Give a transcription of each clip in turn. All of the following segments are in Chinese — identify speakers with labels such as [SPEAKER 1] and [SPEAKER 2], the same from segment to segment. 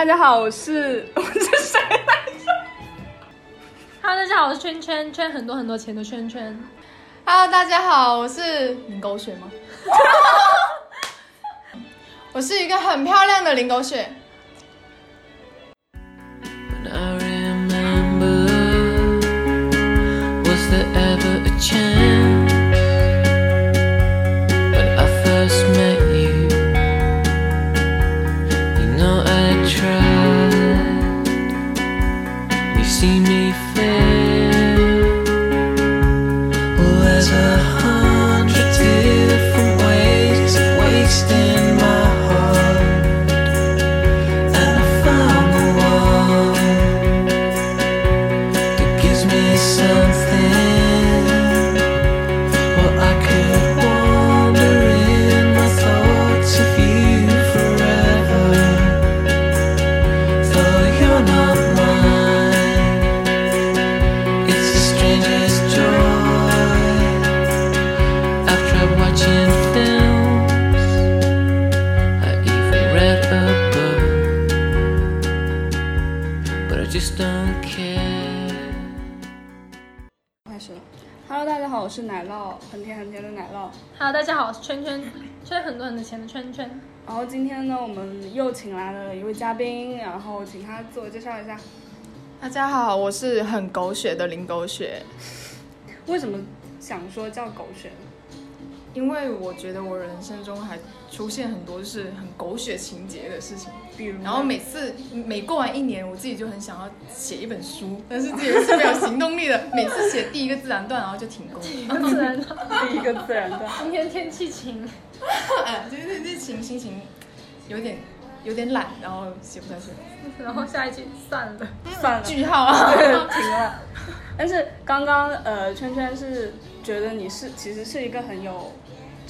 [SPEAKER 1] 大家好，我是 我是谁来着
[SPEAKER 2] ？Hello，大家好，我是圈圈，圈很多很多钱的圈圈。
[SPEAKER 3] Hello，大家好，我是林狗血吗？我是一个很漂亮的林狗血。
[SPEAKER 4] When I remember, was there ever a chance
[SPEAKER 2] 圈圈，圈很多很多钱的圈圈。
[SPEAKER 1] 然后今天呢，我们又请来了一位嘉宾，然后请他自我介绍一下。
[SPEAKER 3] 大家好，我是很狗血的林狗血。
[SPEAKER 1] 为什么想说叫狗血？
[SPEAKER 3] 因为我觉得我人生中还出现很多就是很狗血情节的事情，
[SPEAKER 1] 比如，
[SPEAKER 3] 然后每次每过完一年，我自己就很想要写一本书，但是自己是没有行动力的。每次写第一个自然段，然后就停工。
[SPEAKER 2] 自然段，
[SPEAKER 1] 第一个自然段。
[SPEAKER 2] 今天天气晴，
[SPEAKER 3] 哎，就是这情心情有点有点懒，然后写不下去。
[SPEAKER 2] 然后下一句算了。
[SPEAKER 1] 算了，
[SPEAKER 3] 句号啊！
[SPEAKER 1] 对，停了。但是刚刚呃，圈圈是觉得你是其实是一个很有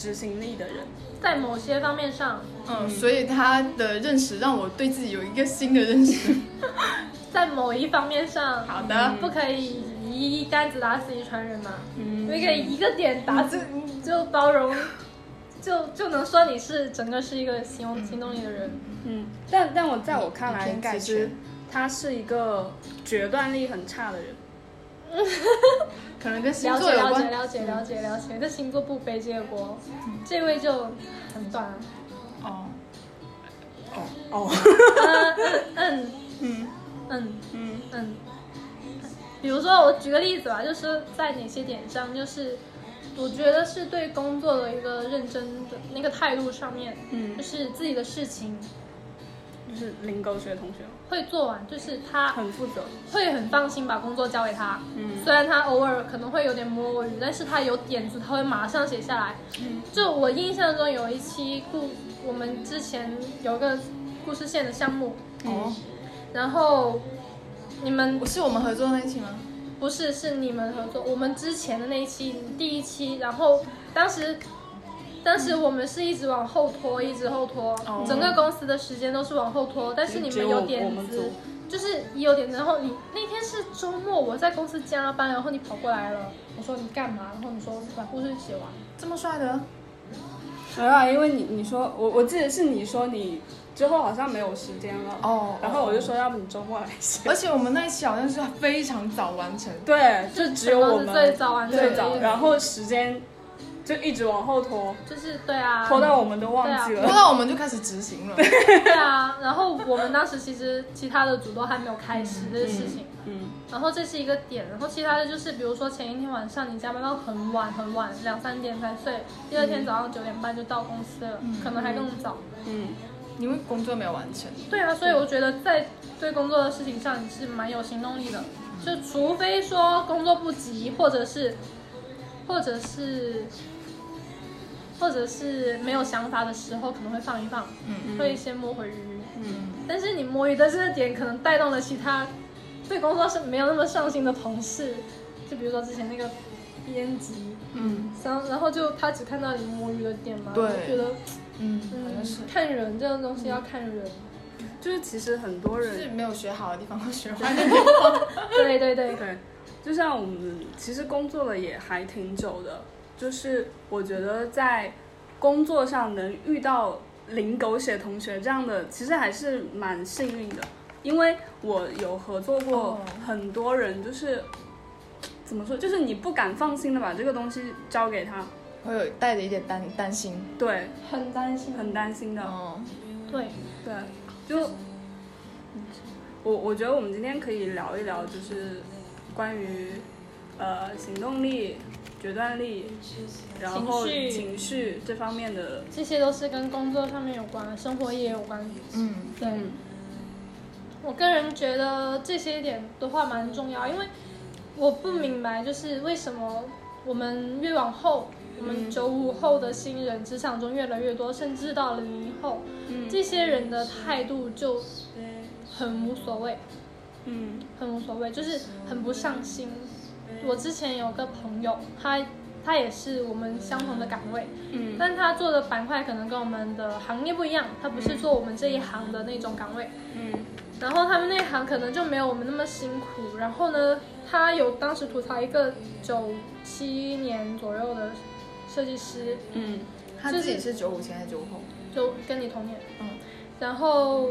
[SPEAKER 1] 执行力的人。
[SPEAKER 2] 在某些方面上，
[SPEAKER 3] 嗯，所以他的认识让我对自己有一个新的认识。
[SPEAKER 2] 在某一方面上，
[SPEAKER 3] 好的，
[SPEAKER 2] 不可以一竿子打死一船人嘛。
[SPEAKER 1] 嗯
[SPEAKER 2] 你可以一个点打死就包容，就就能说你是整个是一个行动行动力的人。
[SPEAKER 1] 嗯，但但我在我看来，其实他是一个决断力很差的人。
[SPEAKER 3] 可能跟星
[SPEAKER 2] 了解了解
[SPEAKER 3] 座有关。
[SPEAKER 2] 了解了解了解，这星座不背这个锅，这位就很短。
[SPEAKER 3] 哦，
[SPEAKER 1] 哦，
[SPEAKER 2] 嗯嗯
[SPEAKER 1] 嗯
[SPEAKER 2] 嗯
[SPEAKER 1] 嗯
[SPEAKER 2] 嗯，比如说我举个例子吧，就是在哪些点上，就是我觉得是对工作的一个认真的那个态度上面，
[SPEAKER 1] 嗯
[SPEAKER 2] 就，是自己的事情
[SPEAKER 1] 就是林狗学同学
[SPEAKER 2] 会做完，就是他
[SPEAKER 1] 很负责。
[SPEAKER 2] 会很放心把工作交给他。
[SPEAKER 1] 嗯
[SPEAKER 2] 虽然他偶尔可能会有点摸鱼，但是他有点子，他会马上写下来。
[SPEAKER 1] 嗯
[SPEAKER 2] 就我印象中有一期故，我们之前有个故事线的项目，
[SPEAKER 3] 哦，
[SPEAKER 2] 然后你们
[SPEAKER 3] 我是我们合作的那一期吗？
[SPEAKER 2] 不是是你们合作，我们之前的那一期第一期，然后当时。当时我们是一直往后拖，一直后拖，
[SPEAKER 3] 哦
[SPEAKER 2] 整个公司的时间都是往后拖。但是你们
[SPEAKER 1] 有
[SPEAKER 2] 点子，就是你有点子，然后你那天是周末，我在公司加班，然后你跑过来了，我说你干嘛？然后你说把故事写完。
[SPEAKER 3] 这么帅的？
[SPEAKER 1] 没有啊，因为你你说我我记得是你说你之后好像没有时间了，
[SPEAKER 3] 哦
[SPEAKER 1] 然后我就说要不你周末来写。
[SPEAKER 3] 而且我们那一期好像是非常早完成。
[SPEAKER 1] 对，就只有我们
[SPEAKER 2] 是最早完成的
[SPEAKER 1] 最早，然后时间就一直往后拖，
[SPEAKER 2] 就是对啊，
[SPEAKER 1] 拖到我们都忘记了拖。
[SPEAKER 3] 到我们就开始执行了。
[SPEAKER 2] 对啊，然后我们当时其实其他的组都还没有开始这个事情，
[SPEAKER 1] 嗯
[SPEAKER 2] 然后这是一个点，然后其他的就是比如说前一天晚上你加班到很晚很晚，两三点才睡，第二天早上九点半就到公司了，可能还更早。
[SPEAKER 1] 嗯，
[SPEAKER 3] 因为工作没有完成。
[SPEAKER 2] 对啊，所以我觉得在对工作的事情上你是蛮有行动力的，就除非说工作不急，或者是，或者是，或者是没有想法的时候，可能会放一放，
[SPEAKER 3] 嗯。
[SPEAKER 2] 会先摸回鱼。
[SPEAKER 3] 嗯，
[SPEAKER 2] 但是你摸鱼的这个点，可能带动了其他对工作是没有那么上心的同事，就比如说之前那个编辑，
[SPEAKER 3] 嗯。
[SPEAKER 2] 然后然后就他只看到你摸鱼的点嘛，
[SPEAKER 3] 对。
[SPEAKER 2] 就觉得
[SPEAKER 3] 嗯，好
[SPEAKER 2] 嗯
[SPEAKER 3] 像是，
[SPEAKER 2] 看人这种东西要看人，
[SPEAKER 1] 就是其实很多人
[SPEAKER 3] 是没有学好的地方会学坏的地方。
[SPEAKER 2] 对对对，
[SPEAKER 1] 对，就像我们其实工作了也还挺久的，就是我觉得在工作上能遇到零狗血同学这样的，其实还是蛮幸运的，因为我有合作过
[SPEAKER 3] 哦。
[SPEAKER 1] 很多人，就是、怎么说，就是你不敢放心的把这个东西交给他，
[SPEAKER 3] 会有带着一点担担心。
[SPEAKER 1] 对，
[SPEAKER 2] 很担心，
[SPEAKER 1] 很担心的，
[SPEAKER 3] 哦，
[SPEAKER 2] 对，
[SPEAKER 1] 对，就我我觉得我们今天可以聊一聊，就是关于呃行动力、决断力，然后
[SPEAKER 2] 情绪
[SPEAKER 1] 情绪这方面的，
[SPEAKER 2] 这些都是跟工作上面有关，生活也有关。
[SPEAKER 3] 嗯，
[SPEAKER 2] 对，
[SPEAKER 1] 嗯。
[SPEAKER 2] 我个人觉得这些点的话蛮重要，因为我不明白，就是为什么我们越往后，我们
[SPEAKER 1] 嗯。
[SPEAKER 2] 九五后的新人职场中越来越多，甚至到零零后，
[SPEAKER 1] 嗯。
[SPEAKER 2] 这些人的态度就很无所谓，
[SPEAKER 1] 嗯。
[SPEAKER 2] 很无所谓，就是很不上心。我之前有个朋友，他他也是我们相同的岗位，
[SPEAKER 1] 嗯
[SPEAKER 2] 但他做的板块可能跟我们的行业不一样，他不是做我们这一行的那种岗位。
[SPEAKER 1] 嗯
[SPEAKER 2] 然后他们那行可能就没有我们那么辛苦。然后呢，他有当时吐槽一个九七年左右的设计师，
[SPEAKER 1] 嗯
[SPEAKER 3] 他自己是九五前还是九后？
[SPEAKER 2] 就跟你同年，
[SPEAKER 3] 嗯，
[SPEAKER 2] 然后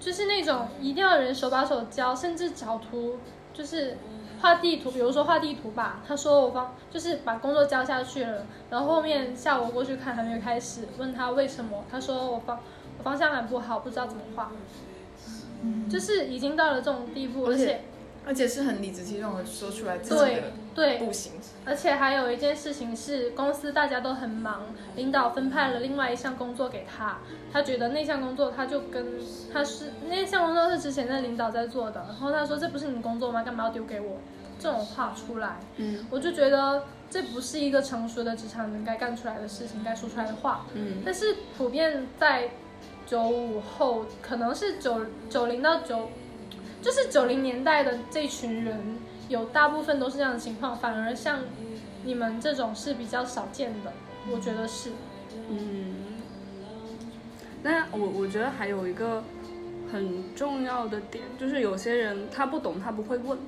[SPEAKER 2] 就是那种一定要人手把手教，甚至找图，就是画地图，比如说画地图吧。他说我方，就是把工作交下去了，然后后面下午过去看还没有开始，问他为什么，他说我方我方向感不好，不知道怎么画，就是已经到了这种地步，而且
[SPEAKER 3] 而且是很理直气壮的说出来自己
[SPEAKER 2] 对
[SPEAKER 3] 的
[SPEAKER 2] 对，
[SPEAKER 3] 不行。
[SPEAKER 2] 而且还有一件事情是，公司大家都很忙，领导分派了另外一项工作给他，他觉得那项工作他就跟他是那项工作是之前的领导在做的，然后他说这不是你工作吗？干嘛要丢给我？这种话出来，
[SPEAKER 1] 嗯
[SPEAKER 2] 我就觉得这不是一个成熟的职场人该干出来的事情，该说出来的话。
[SPEAKER 1] 嗯
[SPEAKER 2] 但是普遍在九五后，可能是九九零到九，就是九零年代的这群人，有大部分都是这样的情况，反而像你们这种是比较少见的，我觉得是。
[SPEAKER 1] 嗯。那我我觉得还有一个很重要的点，就是有些人他不懂，他不会问，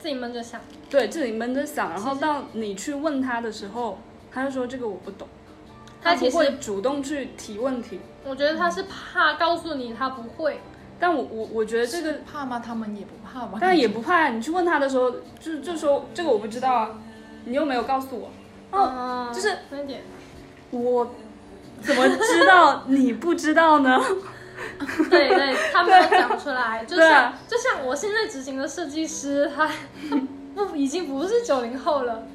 [SPEAKER 2] 自己闷着想，
[SPEAKER 1] 对自己闷着想，然后到你去问他的时候，他就说这个我不懂，
[SPEAKER 2] 他
[SPEAKER 1] 不会主动去提问题。
[SPEAKER 2] 我觉得他是怕告诉你他不会，
[SPEAKER 1] 但我我我觉得这个
[SPEAKER 3] 怕吗？他们也不怕吧？
[SPEAKER 1] 但也不怕，你去问他的时候，就就说这个我不知道啊，你又没有告诉我，哦，
[SPEAKER 2] 嗯，
[SPEAKER 1] 就是
[SPEAKER 2] 那点，
[SPEAKER 1] 我怎么知道你不知道呢？
[SPEAKER 2] 对对，他没有讲出来，就像、
[SPEAKER 1] 对啊
[SPEAKER 2] 就像我现在执行的设计师，他他不已经不是九零后了，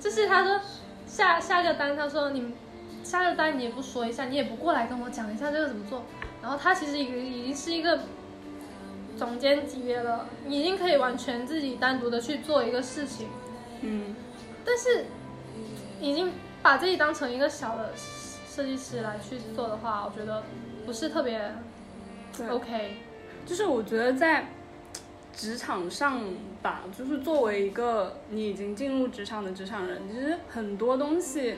[SPEAKER 2] 就是他说下下个单，他说你下个单你也不说一下，你也不过来跟我讲一下这个怎么做，然后他其实已经已经是一个总监级别了，已经可以完全自己单独的去做一个事情，
[SPEAKER 1] 嗯
[SPEAKER 2] 但是已经把自己当成一个小的设计师来去做的话，我觉得不是特别 OK。
[SPEAKER 1] 就是我觉得在职场上吧，就是作为一个你已经进入职场的职场人，其实很多东西。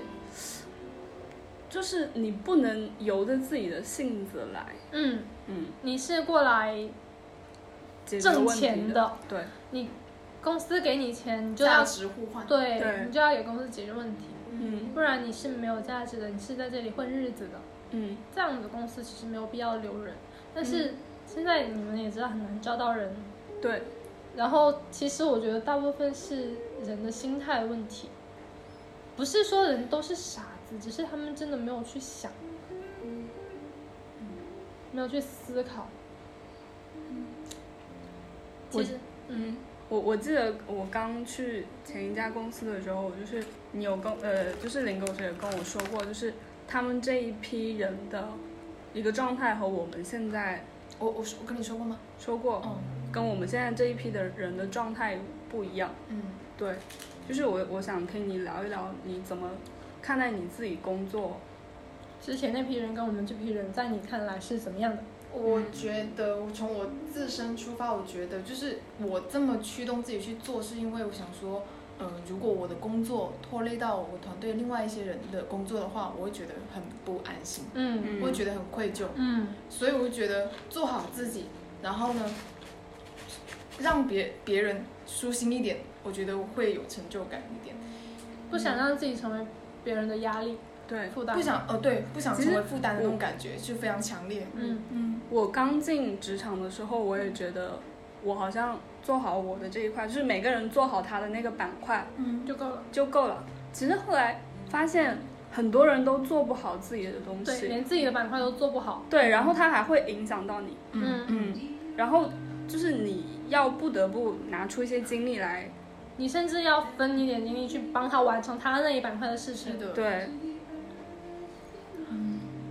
[SPEAKER 1] 就是你不能由着自己的性子来，
[SPEAKER 2] 嗯，
[SPEAKER 1] 嗯，
[SPEAKER 2] 你是过来挣钱的，
[SPEAKER 1] 对，
[SPEAKER 2] 你公司给你钱，你就要
[SPEAKER 3] 值互换。
[SPEAKER 2] 对
[SPEAKER 1] 对。
[SPEAKER 2] 你就要给公司解决问题，
[SPEAKER 1] 嗯。
[SPEAKER 2] 不然你是没有价值的，你是在这里混日子的。
[SPEAKER 1] 嗯。
[SPEAKER 2] 这样的公司其实没有必要留人，但是现在你们也知道很难招到人，
[SPEAKER 1] 对，
[SPEAKER 2] 然后其实我觉得大部分是人的心态问题，不是说人都是傻子，只是他们真的没有去想，没有去思考。其实，嗯，
[SPEAKER 1] 我我记得我刚去前一家公司的时候，就是你有跟呃，就是林狗学也跟我说过，就是他们这一批人的一个状态和我们现在
[SPEAKER 3] 我我说我跟你说过吗？
[SPEAKER 1] 说过，
[SPEAKER 3] 嗯
[SPEAKER 1] 跟我们现在这一批的人的状态不一样。
[SPEAKER 3] 嗯，
[SPEAKER 1] 对，就是我我想听你聊一聊你怎么看待你自己工作。
[SPEAKER 2] 之前那批人跟我们这批人，在你看来是怎么样的？
[SPEAKER 3] 我觉得从我自身出发，我觉得就是我这么驱动自己去做，是因为我想说，嗯、如果我的工作拖累到我团队另外一些人的工作的话，我会觉得很不安心，
[SPEAKER 2] 嗯
[SPEAKER 1] 嗯
[SPEAKER 3] 我会觉得很愧疚，
[SPEAKER 2] 嗯
[SPEAKER 3] 所以我就觉得做好自己，然后呢，让别别人舒心一点，我觉得会有成就感一点。
[SPEAKER 2] 不想让自己成为别人的压力。
[SPEAKER 1] 对，
[SPEAKER 2] 负担。
[SPEAKER 3] 不想呃对，不想成为负担的那种感觉，就非常强烈。
[SPEAKER 2] 嗯
[SPEAKER 3] 嗯
[SPEAKER 1] 我刚进职场的时候，我也觉得我好像做好我的这一块，就是每个人做好他的那个板块
[SPEAKER 3] 嗯，
[SPEAKER 2] 就够了。
[SPEAKER 1] 就够了。其实后来发现，很多人都做不好自己的东
[SPEAKER 2] 对，
[SPEAKER 1] 西，
[SPEAKER 2] 连自己的板块都做不好。
[SPEAKER 1] 对，然后它还会影响到你，
[SPEAKER 2] 嗯，
[SPEAKER 1] 嗯，然后就是你要不得不拿出一些精力来，
[SPEAKER 2] 你甚至要分一点精力去帮他完成他那一板块的事情。
[SPEAKER 3] 是的。
[SPEAKER 1] 对，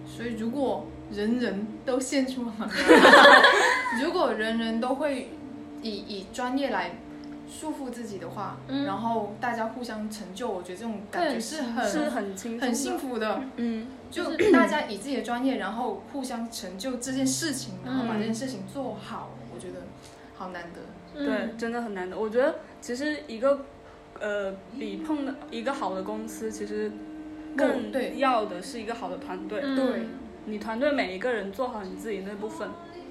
[SPEAKER 3] 所以如果人人都献出了，如果人人都会以以专业来束缚自己的话，
[SPEAKER 2] 嗯
[SPEAKER 3] 然后大家互相成就，我觉得这种感觉是很
[SPEAKER 1] 是很
[SPEAKER 3] 很幸福的。
[SPEAKER 1] 嗯，
[SPEAKER 3] 就大家以自己的专业，然后互相成就这件事情，然后把这件事情做好，我觉得好难得。
[SPEAKER 1] 对，
[SPEAKER 2] 嗯，
[SPEAKER 1] 真的很难得。我觉得其实一个呃比碰的一个好的公司，其实更要的是一个好的团队。
[SPEAKER 2] 嗯
[SPEAKER 3] 对，
[SPEAKER 1] 你团队每一个人做好你自己那部分，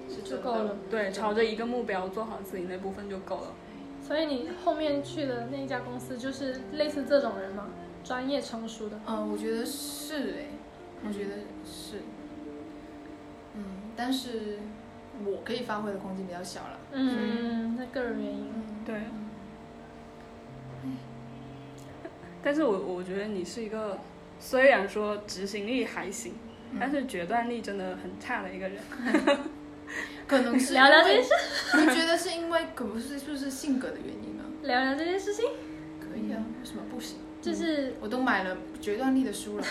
[SPEAKER 3] 是
[SPEAKER 2] 就够了。
[SPEAKER 1] 对，朝着一个目标做好自己那部分就够了。
[SPEAKER 2] 所以你后面去的那一家公司就是类似这种人吗？专业成熟的。
[SPEAKER 3] 嗯，我觉得是哎，我觉得是，嗯，但是我可以发挥的空间比较小了。
[SPEAKER 2] 嗯，那个人原因。
[SPEAKER 3] 嗯，
[SPEAKER 1] 对。但是我我觉得你是一个，虽然说执行力还行，
[SPEAKER 3] 嗯
[SPEAKER 1] 但是决断力真的很差的一个人。
[SPEAKER 3] 可能是
[SPEAKER 2] 聊聊这
[SPEAKER 3] 因为
[SPEAKER 2] 件事，
[SPEAKER 3] 我觉得是因为可不是是不是性格的原因啊？
[SPEAKER 2] 聊聊这件事情，
[SPEAKER 3] 可以啊，为什么不行？
[SPEAKER 2] 就是
[SPEAKER 3] 我都买了决断力的书了。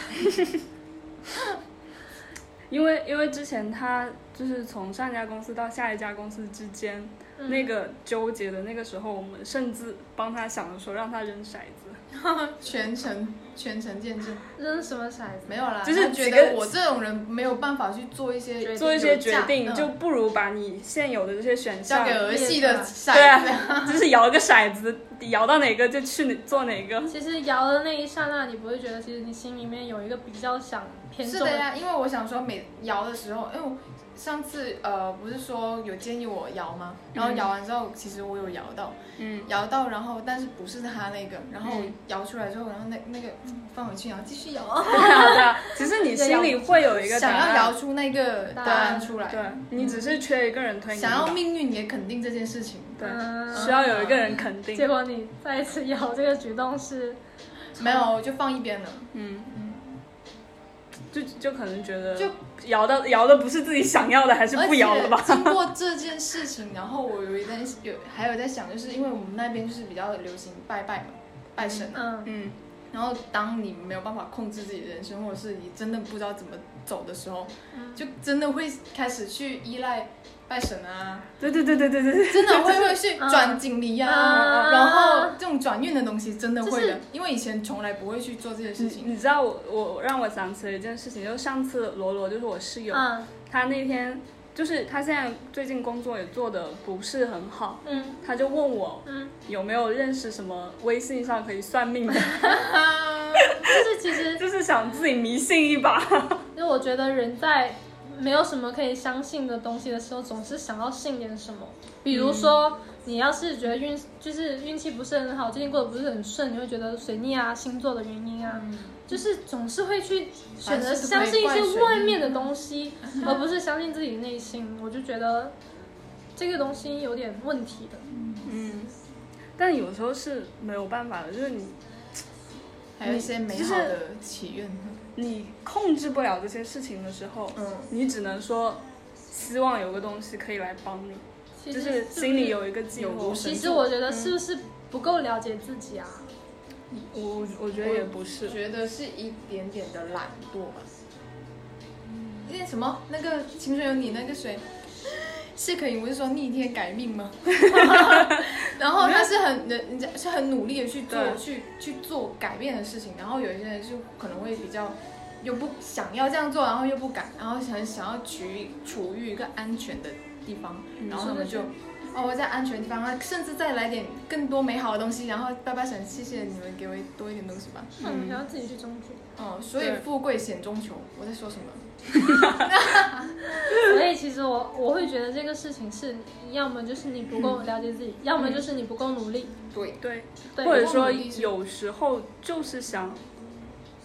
[SPEAKER 1] 因为因为之前他就是从上一家公司到下一家公司之间、
[SPEAKER 2] 嗯
[SPEAKER 1] 那个纠结的那个时候，我们甚至帮他想着说让他扔骰子。
[SPEAKER 3] 全程全程见证，
[SPEAKER 2] 扔什么骰子？
[SPEAKER 3] 没有啦，
[SPEAKER 1] 就是
[SPEAKER 3] 觉得我这种人没有办法去做一些
[SPEAKER 1] 做一些决定，就不如把你现有的这些选项
[SPEAKER 3] 交给，儿戏的骰
[SPEAKER 1] 对
[SPEAKER 3] 子。
[SPEAKER 1] 啊，就是摇个骰子，摇到哪个就去哪做哪个。
[SPEAKER 2] 其实摇的那一刹那，你不会觉得其实你心里面有一个比较想偏重
[SPEAKER 3] 是的呀，因为我想说每摇的时候，因为我上次呃不是说有建议我摇吗？然后摇完之后，其实我有摇到，
[SPEAKER 1] 嗯，
[SPEAKER 3] 摇到，然后但是不是他那个，然后
[SPEAKER 1] 嗯。
[SPEAKER 3] 摇出来之后，然后那那个嗯放回去，然后继续摇，
[SPEAKER 1] 对啊对啊，其实你心里会有一个
[SPEAKER 3] 想要，摇出那个答案出来，
[SPEAKER 1] 对你只是缺一个人推你，
[SPEAKER 3] 想要命运也肯定这件事情。
[SPEAKER 1] 对，
[SPEAKER 2] 嗯。
[SPEAKER 1] 需要有一个人肯定。
[SPEAKER 2] 结。果你再一次摇这个举动是，
[SPEAKER 3] 没有，我就放一边了。
[SPEAKER 1] 嗯，就就可能觉得
[SPEAKER 3] 就
[SPEAKER 1] 摇的摇的不是自己想要的，还是不摇了吧？
[SPEAKER 3] 经过 这件事情，然后我有一点有还有在想，就是因为我们那边就是比较流行拜拜嘛，拜神啊。
[SPEAKER 2] 嗯，
[SPEAKER 1] 嗯，
[SPEAKER 3] 然后当你没有办法控制自己的人生，或者是你真的不知道怎么走的时候，
[SPEAKER 2] 嗯
[SPEAKER 3] 就真的会开始去依赖拜神啊，
[SPEAKER 1] 对对对对对对。对，
[SPEAKER 3] 真的会会去转锦鲤呀、
[SPEAKER 2] 啊
[SPEAKER 3] 然后这种转运的东西真的会的，因为以前从来不会去做这些事情。
[SPEAKER 1] 你知道我我让我想起了一件事情，就是上次罗罗就是我室友，
[SPEAKER 2] 嗯。
[SPEAKER 1] 他那天就是他现在最近工作也做的不是很好，
[SPEAKER 2] 嗯。
[SPEAKER 1] 他就问我
[SPEAKER 2] 嗯，
[SPEAKER 1] 有没有认识什么微信上可以算命的，
[SPEAKER 2] 就是其实
[SPEAKER 1] 就是想自己迷信一把。
[SPEAKER 2] 因为我觉得人在没有什么可以相信的东西的时候，总是想要信点什么。比如说，你要是觉得运就是运气不是很好，最近过得不是很顺，你会觉得水逆啊、星座的原因啊，就是总是会去选择相信一些外面的东西，而不是相信自己内心。我就觉得这个东西有点问题的。
[SPEAKER 1] 嗯，但有时候是没有办法的，就是你
[SPEAKER 3] 还有一些美好的祈愿。
[SPEAKER 1] 你控制不了这些事情的时候，
[SPEAKER 3] 嗯，
[SPEAKER 1] 你只能说希望有个东西可以来帮你，
[SPEAKER 2] 其实
[SPEAKER 1] 就是心里有一个寄
[SPEAKER 3] 有
[SPEAKER 1] 托
[SPEAKER 2] 其实我觉得是不是不够了解自己啊？
[SPEAKER 1] 我我觉得也不是，
[SPEAKER 3] 觉得是一点点的懒惰吧。那什么？那个青春有你那个谁，谢可寅不是说逆天改命吗？然后他是很人人家是很努力的去做去去做改变的事情，然后有一些人就可能会比较又不想要这样做，然后又不敢，然后想想要处于处于一个安全的地方，然后他们就。哦，我在安全的地方，啊甚至再来点更多美好的东西，然后拜拜神，谢谢你们给我多一点东西吧。
[SPEAKER 2] 嗯，然后自己去争取。
[SPEAKER 3] 哦，所以富贵险中求。我在说什么？
[SPEAKER 2] 所以其实我我会觉得这个事情是，要么就是你不够了解自己，要么就是你不够努力。
[SPEAKER 3] 对，
[SPEAKER 1] 对，
[SPEAKER 2] 对，
[SPEAKER 1] 或者说有时候就是想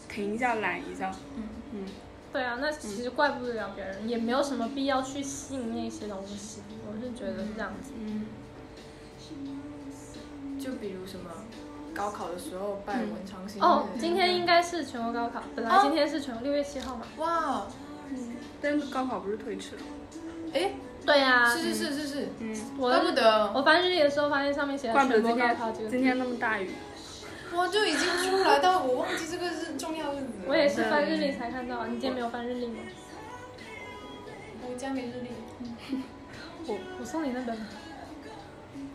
[SPEAKER 1] 停一下，懒一下。
[SPEAKER 3] 嗯
[SPEAKER 1] 嗯
[SPEAKER 2] 对啊，那其实怪不了别人，也没有什么必要去信那些东西。我是觉得是这样子。
[SPEAKER 1] 嗯
[SPEAKER 3] 就比如什么高考的时候拜文昌星
[SPEAKER 2] 哦，今天应该是全国高考，本来今天是全国六月七号嘛。
[SPEAKER 3] 哇，
[SPEAKER 1] 嗯，但是高考不是推迟了？
[SPEAKER 3] 哎，
[SPEAKER 2] 对呀、
[SPEAKER 3] 是是是是是，
[SPEAKER 1] 嗯，
[SPEAKER 2] 我
[SPEAKER 3] 怪不得
[SPEAKER 2] 我翻日历的时候发现上面写
[SPEAKER 1] 怪
[SPEAKER 2] 了全国
[SPEAKER 1] 不得今天
[SPEAKER 2] 高考。
[SPEAKER 1] 今天那么大雨。
[SPEAKER 3] 我，就已经出来，但我忘记这个是重要日子。
[SPEAKER 2] 我也是翻日历才看到，你今天没有翻日历吗？
[SPEAKER 3] 我家没日历，
[SPEAKER 2] 我我送你那本。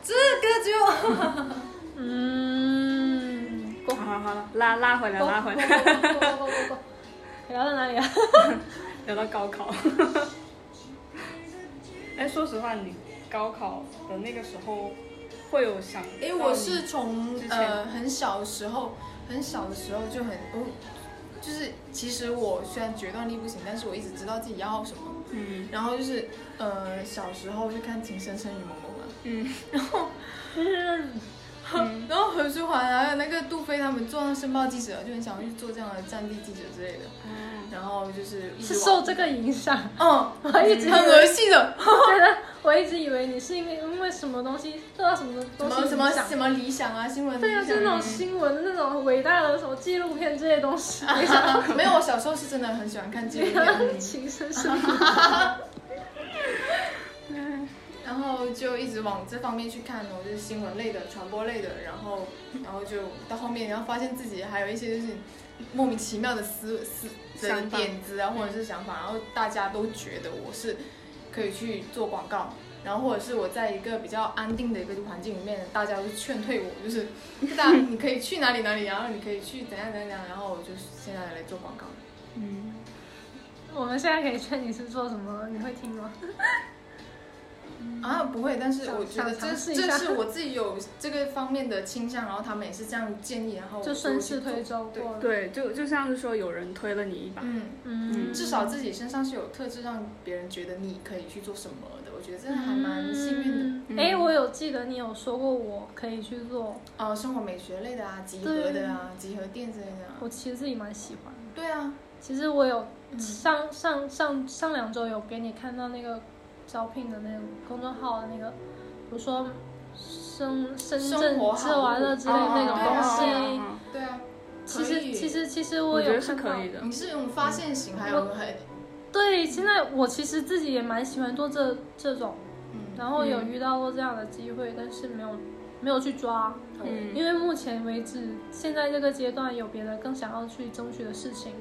[SPEAKER 3] 这个就
[SPEAKER 2] 嗯，过
[SPEAKER 1] 好好好了，拉拉回来，拉回来，
[SPEAKER 2] 过过过过过过。聊到哪里啊？
[SPEAKER 1] 聊到高考。哎，说实话，你高考的那个时候会有想？
[SPEAKER 3] 哎，我是从呃很小的时候，很小的时候就很，我就是其实我虽然决断力不行，但是我一直知道自己要什么。
[SPEAKER 1] 嗯
[SPEAKER 3] 然后就是呃小时候就看《情深深雨蒙蒙》嘛，
[SPEAKER 1] 嗯
[SPEAKER 2] 嗯，
[SPEAKER 3] 然后何书桓还有那个杜飞他们做那申报记者，就很想去做这样的战地记者之类的。
[SPEAKER 1] 嗯，
[SPEAKER 3] 然后就是
[SPEAKER 2] 是受这个影响。
[SPEAKER 3] 嗯，
[SPEAKER 2] 我一直以
[SPEAKER 3] 很
[SPEAKER 2] 为
[SPEAKER 3] 儿戏的，
[SPEAKER 2] 对的，我一直以为你是因为因为什么东西受到什么
[SPEAKER 3] 什
[SPEAKER 2] 东西
[SPEAKER 3] 么什么什么理想啊，新闻
[SPEAKER 2] 对啊，就是那种新闻那种伟大的什么纪录片这些东西，没想到
[SPEAKER 3] 没有，我小时候是真的很喜欢看纪录片，
[SPEAKER 2] 情深深。
[SPEAKER 3] 然后就一直往这方面去看哦，就是新闻类的、传播类的，然后然后就到后面，然后发现自己还有一些就是莫名其妙的思思点子啊，或者是想法，然后大家都觉得我是可以去做广告。然后或者是我在一个比较安定的一个环境里面，大家都劝退我，就是大家你可以去哪里哪里，然后你可以去怎样怎样怎样，然后我就现在来做广告。
[SPEAKER 1] 嗯，
[SPEAKER 2] 我们现在可以劝你是做什么，你会听吗？
[SPEAKER 3] 啊，不会，但是我觉得这这是 我自己有这个方面的倾向，然后他们也是这样建议，然后
[SPEAKER 2] 就顺势推舟
[SPEAKER 3] 对
[SPEAKER 2] 过了。
[SPEAKER 1] 对，就就像是说有人推了你一把。
[SPEAKER 3] 嗯，
[SPEAKER 2] 嗯，
[SPEAKER 3] 至少自己身上是有特质，让别人觉得你可以去做什么的，我觉得真的还蛮幸运的。
[SPEAKER 2] 哎、我有记得你有说过我可以去做，
[SPEAKER 3] 呃，生活美学类的啊，集合的啊，集合店之类的啊。
[SPEAKER 2] 我其实自己蛮喜欢。
[SPEAKER 3] 对啊，
[SPEAKER 2] 其实我有
[SPEAKER 3] 嗯
[SPEAKER 2] 上上上上两周有给你看到那个招聘的那种公众号的那个，比如说深深圳吃完了之类的那种
[SPEAKER 3] 哦
[SPEAKER 2] 东西。
[SPEAKER 3] 对啊，
[SPEAKER 2] 其实其实其实我有看到
[SPEAKER 1] 可以的。
[SPEAKER 3] 你是用发现型，还有很
[SPEAKER 2] 对，现在我其实自己也蛮喜欢做这这种，
[SPEAKER 3] 嗯。
[SPEAKER 2] 然后有
[SPEAKER 1] 嗯
[SPEAKER 2] 遇到过这样的机会，但是没有没有去抓，
[SPEAKER 1] 嗯。
[SPEAKER 2] 因为目前为止，现在这个阶段有别的更想要去争取的事情，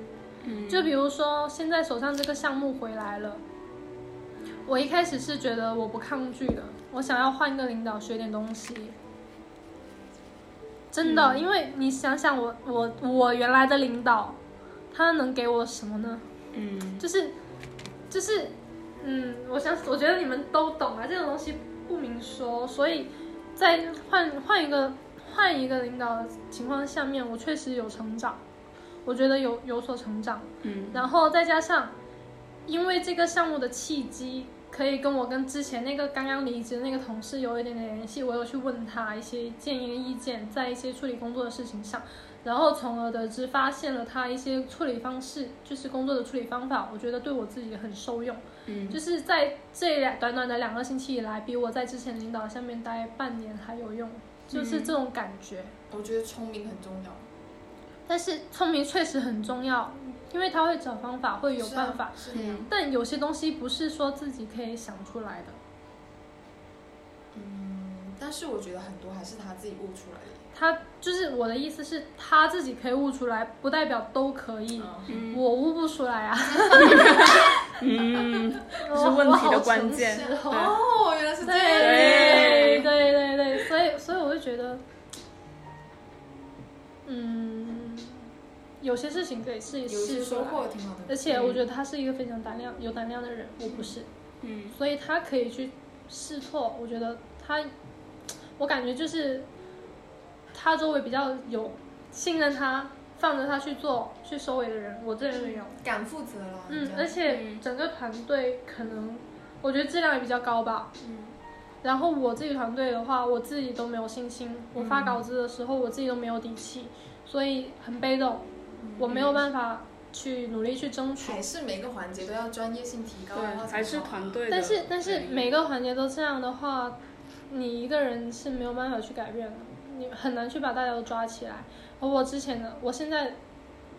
[SPEAKER 1] 嗯，
[SPEAKER 2] 就比如说现在手上这个项目回来了，我一开始是觉得我不抗拒的，我想要换一个领导学点东西。真的，
[SPEAKER 1] 嗯
[SPEAKER 2] 因为你想想我我我原来的领导，他能给我什么呢？
[SPEAKER 1] 嗯
[SPEAKER 2] 就是就是，嗯，我想我觉得你们都懂啊，这种东西不明说，所以在换换一个换一个领导的情况下面，我确实有成长，我觉得有有所成长，
[SPEAKER 1] 嗯
[SPEAKER 2] 然后再加上因为这个项目的契机。可以跟我跟之前那个刚刚离职的那个同事有一点点联系，我有去问他一些建议跟意见，在一些处理工作的事情上，然后从而得知发现了他一些处理方式，就是工作的处理方法，我觉得对我自己很受用。
[SPEAKER 1] 嗯
[SPEAKER 2] 就是在这两短短的两个星期以来，比我在之前领导下面待半年还有用，就是这种感觉。
[SPEAKER 3] 我觉得聪明很重要，
[SPEAKER 2] 但是聪明确实很重要，因为他会找方法，会有办法。但有些东西不是说自己可以想出来的。
[SPEAKER 3] 嗯，但是我觉得很多还是他自己悟出来的。
[SPEAKER 2] 他就是我的意思是，他自己可以悟出来，不代表都可以。我悟不出来啊，
[SPEAKER 1] 嗯，
[SPEAKER 2] 这
[SPEAKER 1] 是问题的关键对
[SPEAKER 3] 哦，原来是这
[SPEAKER 2] 对
[SPEAKER 3] 样。
[SPEAKER 2] 对对对，所以所以我就觉得，嗯，有些事情可以试一试出来，
[SPEAKER 3] 些收获挺好的。
[SPEAKER 2] 而且我觉得他是一个非常胆量有胆量的人，我不是，
[SPEAKER 1] 嗯
[SPEAKER 2] 所以他可以去试错。我觉得他，我感觉就是他周围比较有信任他，放着他去做去收尾的人，我这人没有。
[SPEAKER 3] 敢负责了。
[SPEAKER 2] 嗯，而且
[SPEAKER 1] 嗯
[SPEAKER 2] 整个团队可能，我觉得质量也比较高吧。
[SPEAKER 3] 嗯
[SPEAKER 2] 然后我自己团队的话，我自己都没有信心。我发稿子的时候，我自己都没有底气，所以很被动。我没有办法去努力去争取。
[SPEAKER 3] 还是每个环节都要专业性提高，然后
[SPEAKER 1] 对，还是团队的。
[SPEAKER 2] 但是但是每个环节都这样的话，你一个人是没有办法去改变的，你很难去把大家都抓起来。而我之前的，我现在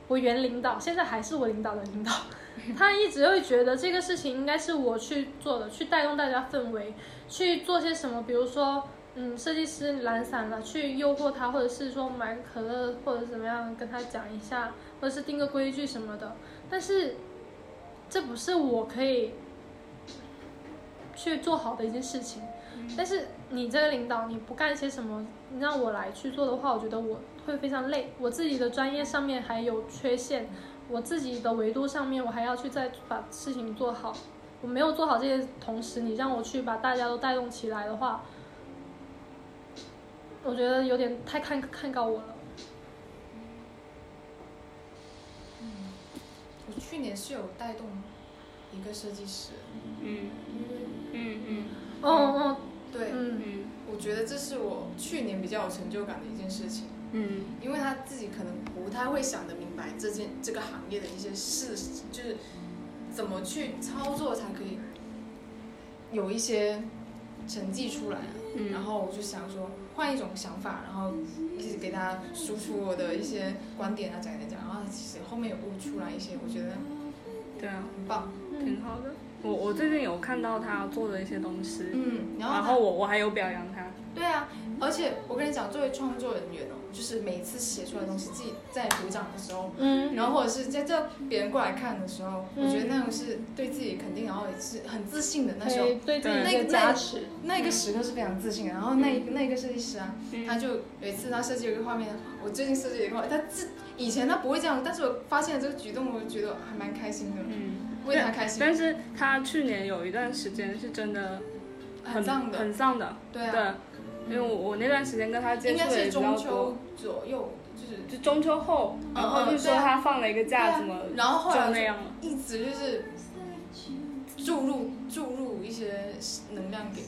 [SPEAKER 2] 我原领导，现在还是我领导的领导，他一直会觉得这个事情应该是我去做的，去带动大家氛围，去做些什么，比如说。嗯，设计师懒散了，去诱惑他，或者是说买可乐，或者怎么样跟他讲一下，或者是定个规矩什么的。但是，这不是我可以去做好的一件事情。但是你这个领导，你不干一些什么，你让我来去做的话，我觉得我会非常累。我自己的专业上面还有缺陷，我自己的维度上面我还要去再把事情做好。我没有做好这些同时，你让我去把大家都带动起来的话，我觉得有点太看看高我了。嗯。
[SPEAKER 3] 我去年是有带动一个设计师，
[SPEAKER 1] 嗯。嗯嗯
[SPEAKER 2] 哦哦，
[SPEAKER 3] 对，
[SPEAKER 2] 嗯。
[SPEAKER 1] 嗯
[SPEAKER 3] 我觉得这是我去年比较有成就感的一件事情，
[SPEAKER 1] 嗯。
[SPEAKER 3] 因为他自己可能不太会想得明白这件这个行业的一些事，就是怎么去操作才可以有一些成绩出来。
[SPEAKER 1] 嗯，
[SPEAKER 3] 然后我就想说换一种想法，然后一直给大家输出我的一些观点啊，讲讲讲，然后其实后面有悟出来一些，我觉得
[SPEAKER 1] 对啊，
[SPEAKER 3] 很棒。
[SPEAKER 1] 挺好的。我我最近有看到他做的一些东西，
[SPEAKER 3] 嗯，然后
[SPEAKER 1] 我我还有表扬他。
[SPEAKER 3] 对啊，而且我跟你讲，作为创作人员哦，就是每次写出来的东西，自己在鼓掌的时候，
[SPEAKER 2] 嗯。
[SPEAKER 3] 然后或者是在叫别人过来看的时候，
[SPEAKER 2] 嗯。
[SPEAKER 3] 我觉得那种是对自己肯定，然后也是很自信的那时候。
[SPEAKER 2] 对自己
[SPEAKER 1] 对
[SPEAKER 2] 一个加持。
[SPEAKER 3] 那个时刻是非常自信的。然后那那个设计师啊，
[SPEAKER 1] 嗯。
[SPEAKER 3] 他就有一次他设计了一个画面，我最近设计了一个画面，他自以前他不会这样，但是我发现了这个举动，我觉得还蛮开心的，
[SPEAKER 1] 嗯，
[SPEAKER 3] 为他开心，
[SPEAKER 1] 但是他去年有一段时间是真的
[SPEAKER 3] 很丧的，
[SPEAKER 1] 很丧的，
[SPEAKER 3] 对啊，
[SPEAKER 1] 对，因为我我那段时间跟他接
[SPEAKER 3] 应该是
[SPEAKER 1] 触的也比较多
[SPEAKER 3] 中秋，左右，就是
[SPEAKER 1] 就中秋后，然后就说他放了一个假，怎么
[SPEAKER 3] 对啊然后后来
[SPEAKER 1] 就那样？
[SPEAKER 3] 一直就是注入注入一些能量给，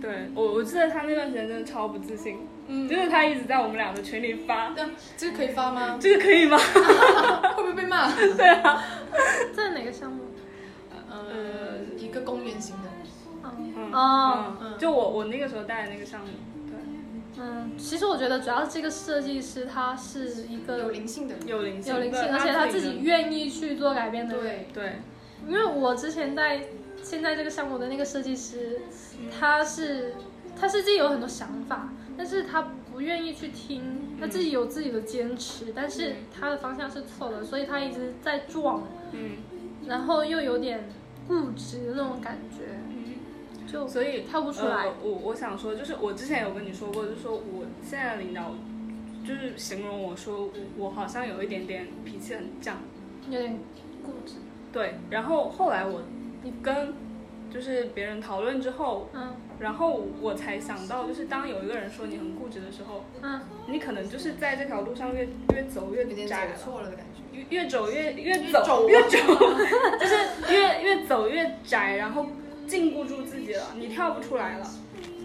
[SPEAKER 1] 对我我记得他那段时间真的超不自信，
[SPEAKER 3] 嗯，
[SPEAKER 1] 就是他一直在我们俩的群里发，
[SPEAKER 3] 但这个可以发吗？
[SPEAKER 1] 这个可以吗？
[SPEAKER 3] 会不会被骂？
[SPEAKER 2] 对啊，在哪个项目？
[SPEAKER 3] 呃，一个公园型的，
[SPEAKER 2] 嗯。
[SPEAKER 1] 嗯
[SPEAKER 2] 哦
[SPEAKER 1] 嗯，就我我那个时候带的那个项目，对，
[SPEAKER 2] 嗯，其实我觉得主要是这个设计师他是一个有
[SPEAKER 3] 灵性的，
[SPEAKER 1] 有灵性，
[SPEAKER 2] 有灵性，而且他自己愿意去做改变的人。
[SPEAKER 3] 对，
[SPEAKER 1] 对，
[SPEAKER 2] 因为我之前在现在这个项目的那个设计师，他是他是自己有很多想法，但是他不愿意去听，他自己有自己的坚持，但是他的方向是错的，所以他一直在撞，
[SPEAKER 1] 嗯。
[SPEAKER 2] 然后又有点固执的那种感觉，
[SPEAKER 1] 嗯，
[SPEAKER 2] 就
[SPEAKER 1] 所以
[SPEAKER 2] 跳不出来
[SPEAKER 1] 呃。我我想说，就是我之前有跟你说过，就是说我现在的领导，就是形容我说我好像有一点点脾气很犟，
[SPEAKER 2] 有点固执，
[SPEAKER 1] 对，然后后来我跟就是别人讨论之后，
[SPEAKER 2] 嗯
[SPEAKER 1] 然后我才想到，就是当有一个人说你很固执的时候，
[SPEAKER 2] 嗯
[SPEAKER 1] 你可能就是在这条路上越越走越窄了，
[SPEAKER 3] 走错了的感觉。
[SPEAKER 1] 越越走越越
[SPEAKER 3] 越
[SPEAKER 1] 走
[SPEAKER 3] 走
[SPEAKER 1] 越走，就是越越走越窄，然后禁锢住自己了，你跳不出来了，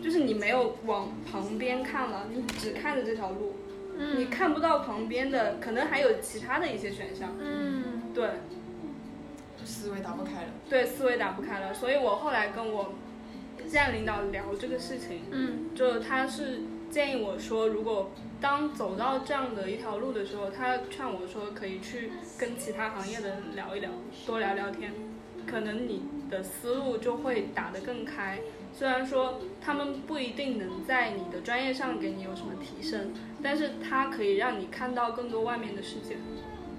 [SPEAKER 1] 就是你没有往旁边看了，你只看着这条路，你
[SPEAKER 2] 嗯
[SPEAKER 1] 看不到旁边的，可能还有其他的一些选项，
[SPEAKER 2] 嗯。
[SPEAKER 1] 对。
[SPEAKER 3] 思维打不开了，
[SPEAKER 1] 对，思维打不开了，所以我后来跟我现在领导聊这个事情，
[SPEAKER 2] 嗯。
[SPEAKER 1] 就他是建议我说，如果当走到这样的一条路的时候，他劝我说可以去跟其他行业的人聊一聊，多聊聊天，可能你的思路就会打得更开。虽然说他们不一定能在你的专业上给你有什么提升，但是它可以让你看到更多外面的世界。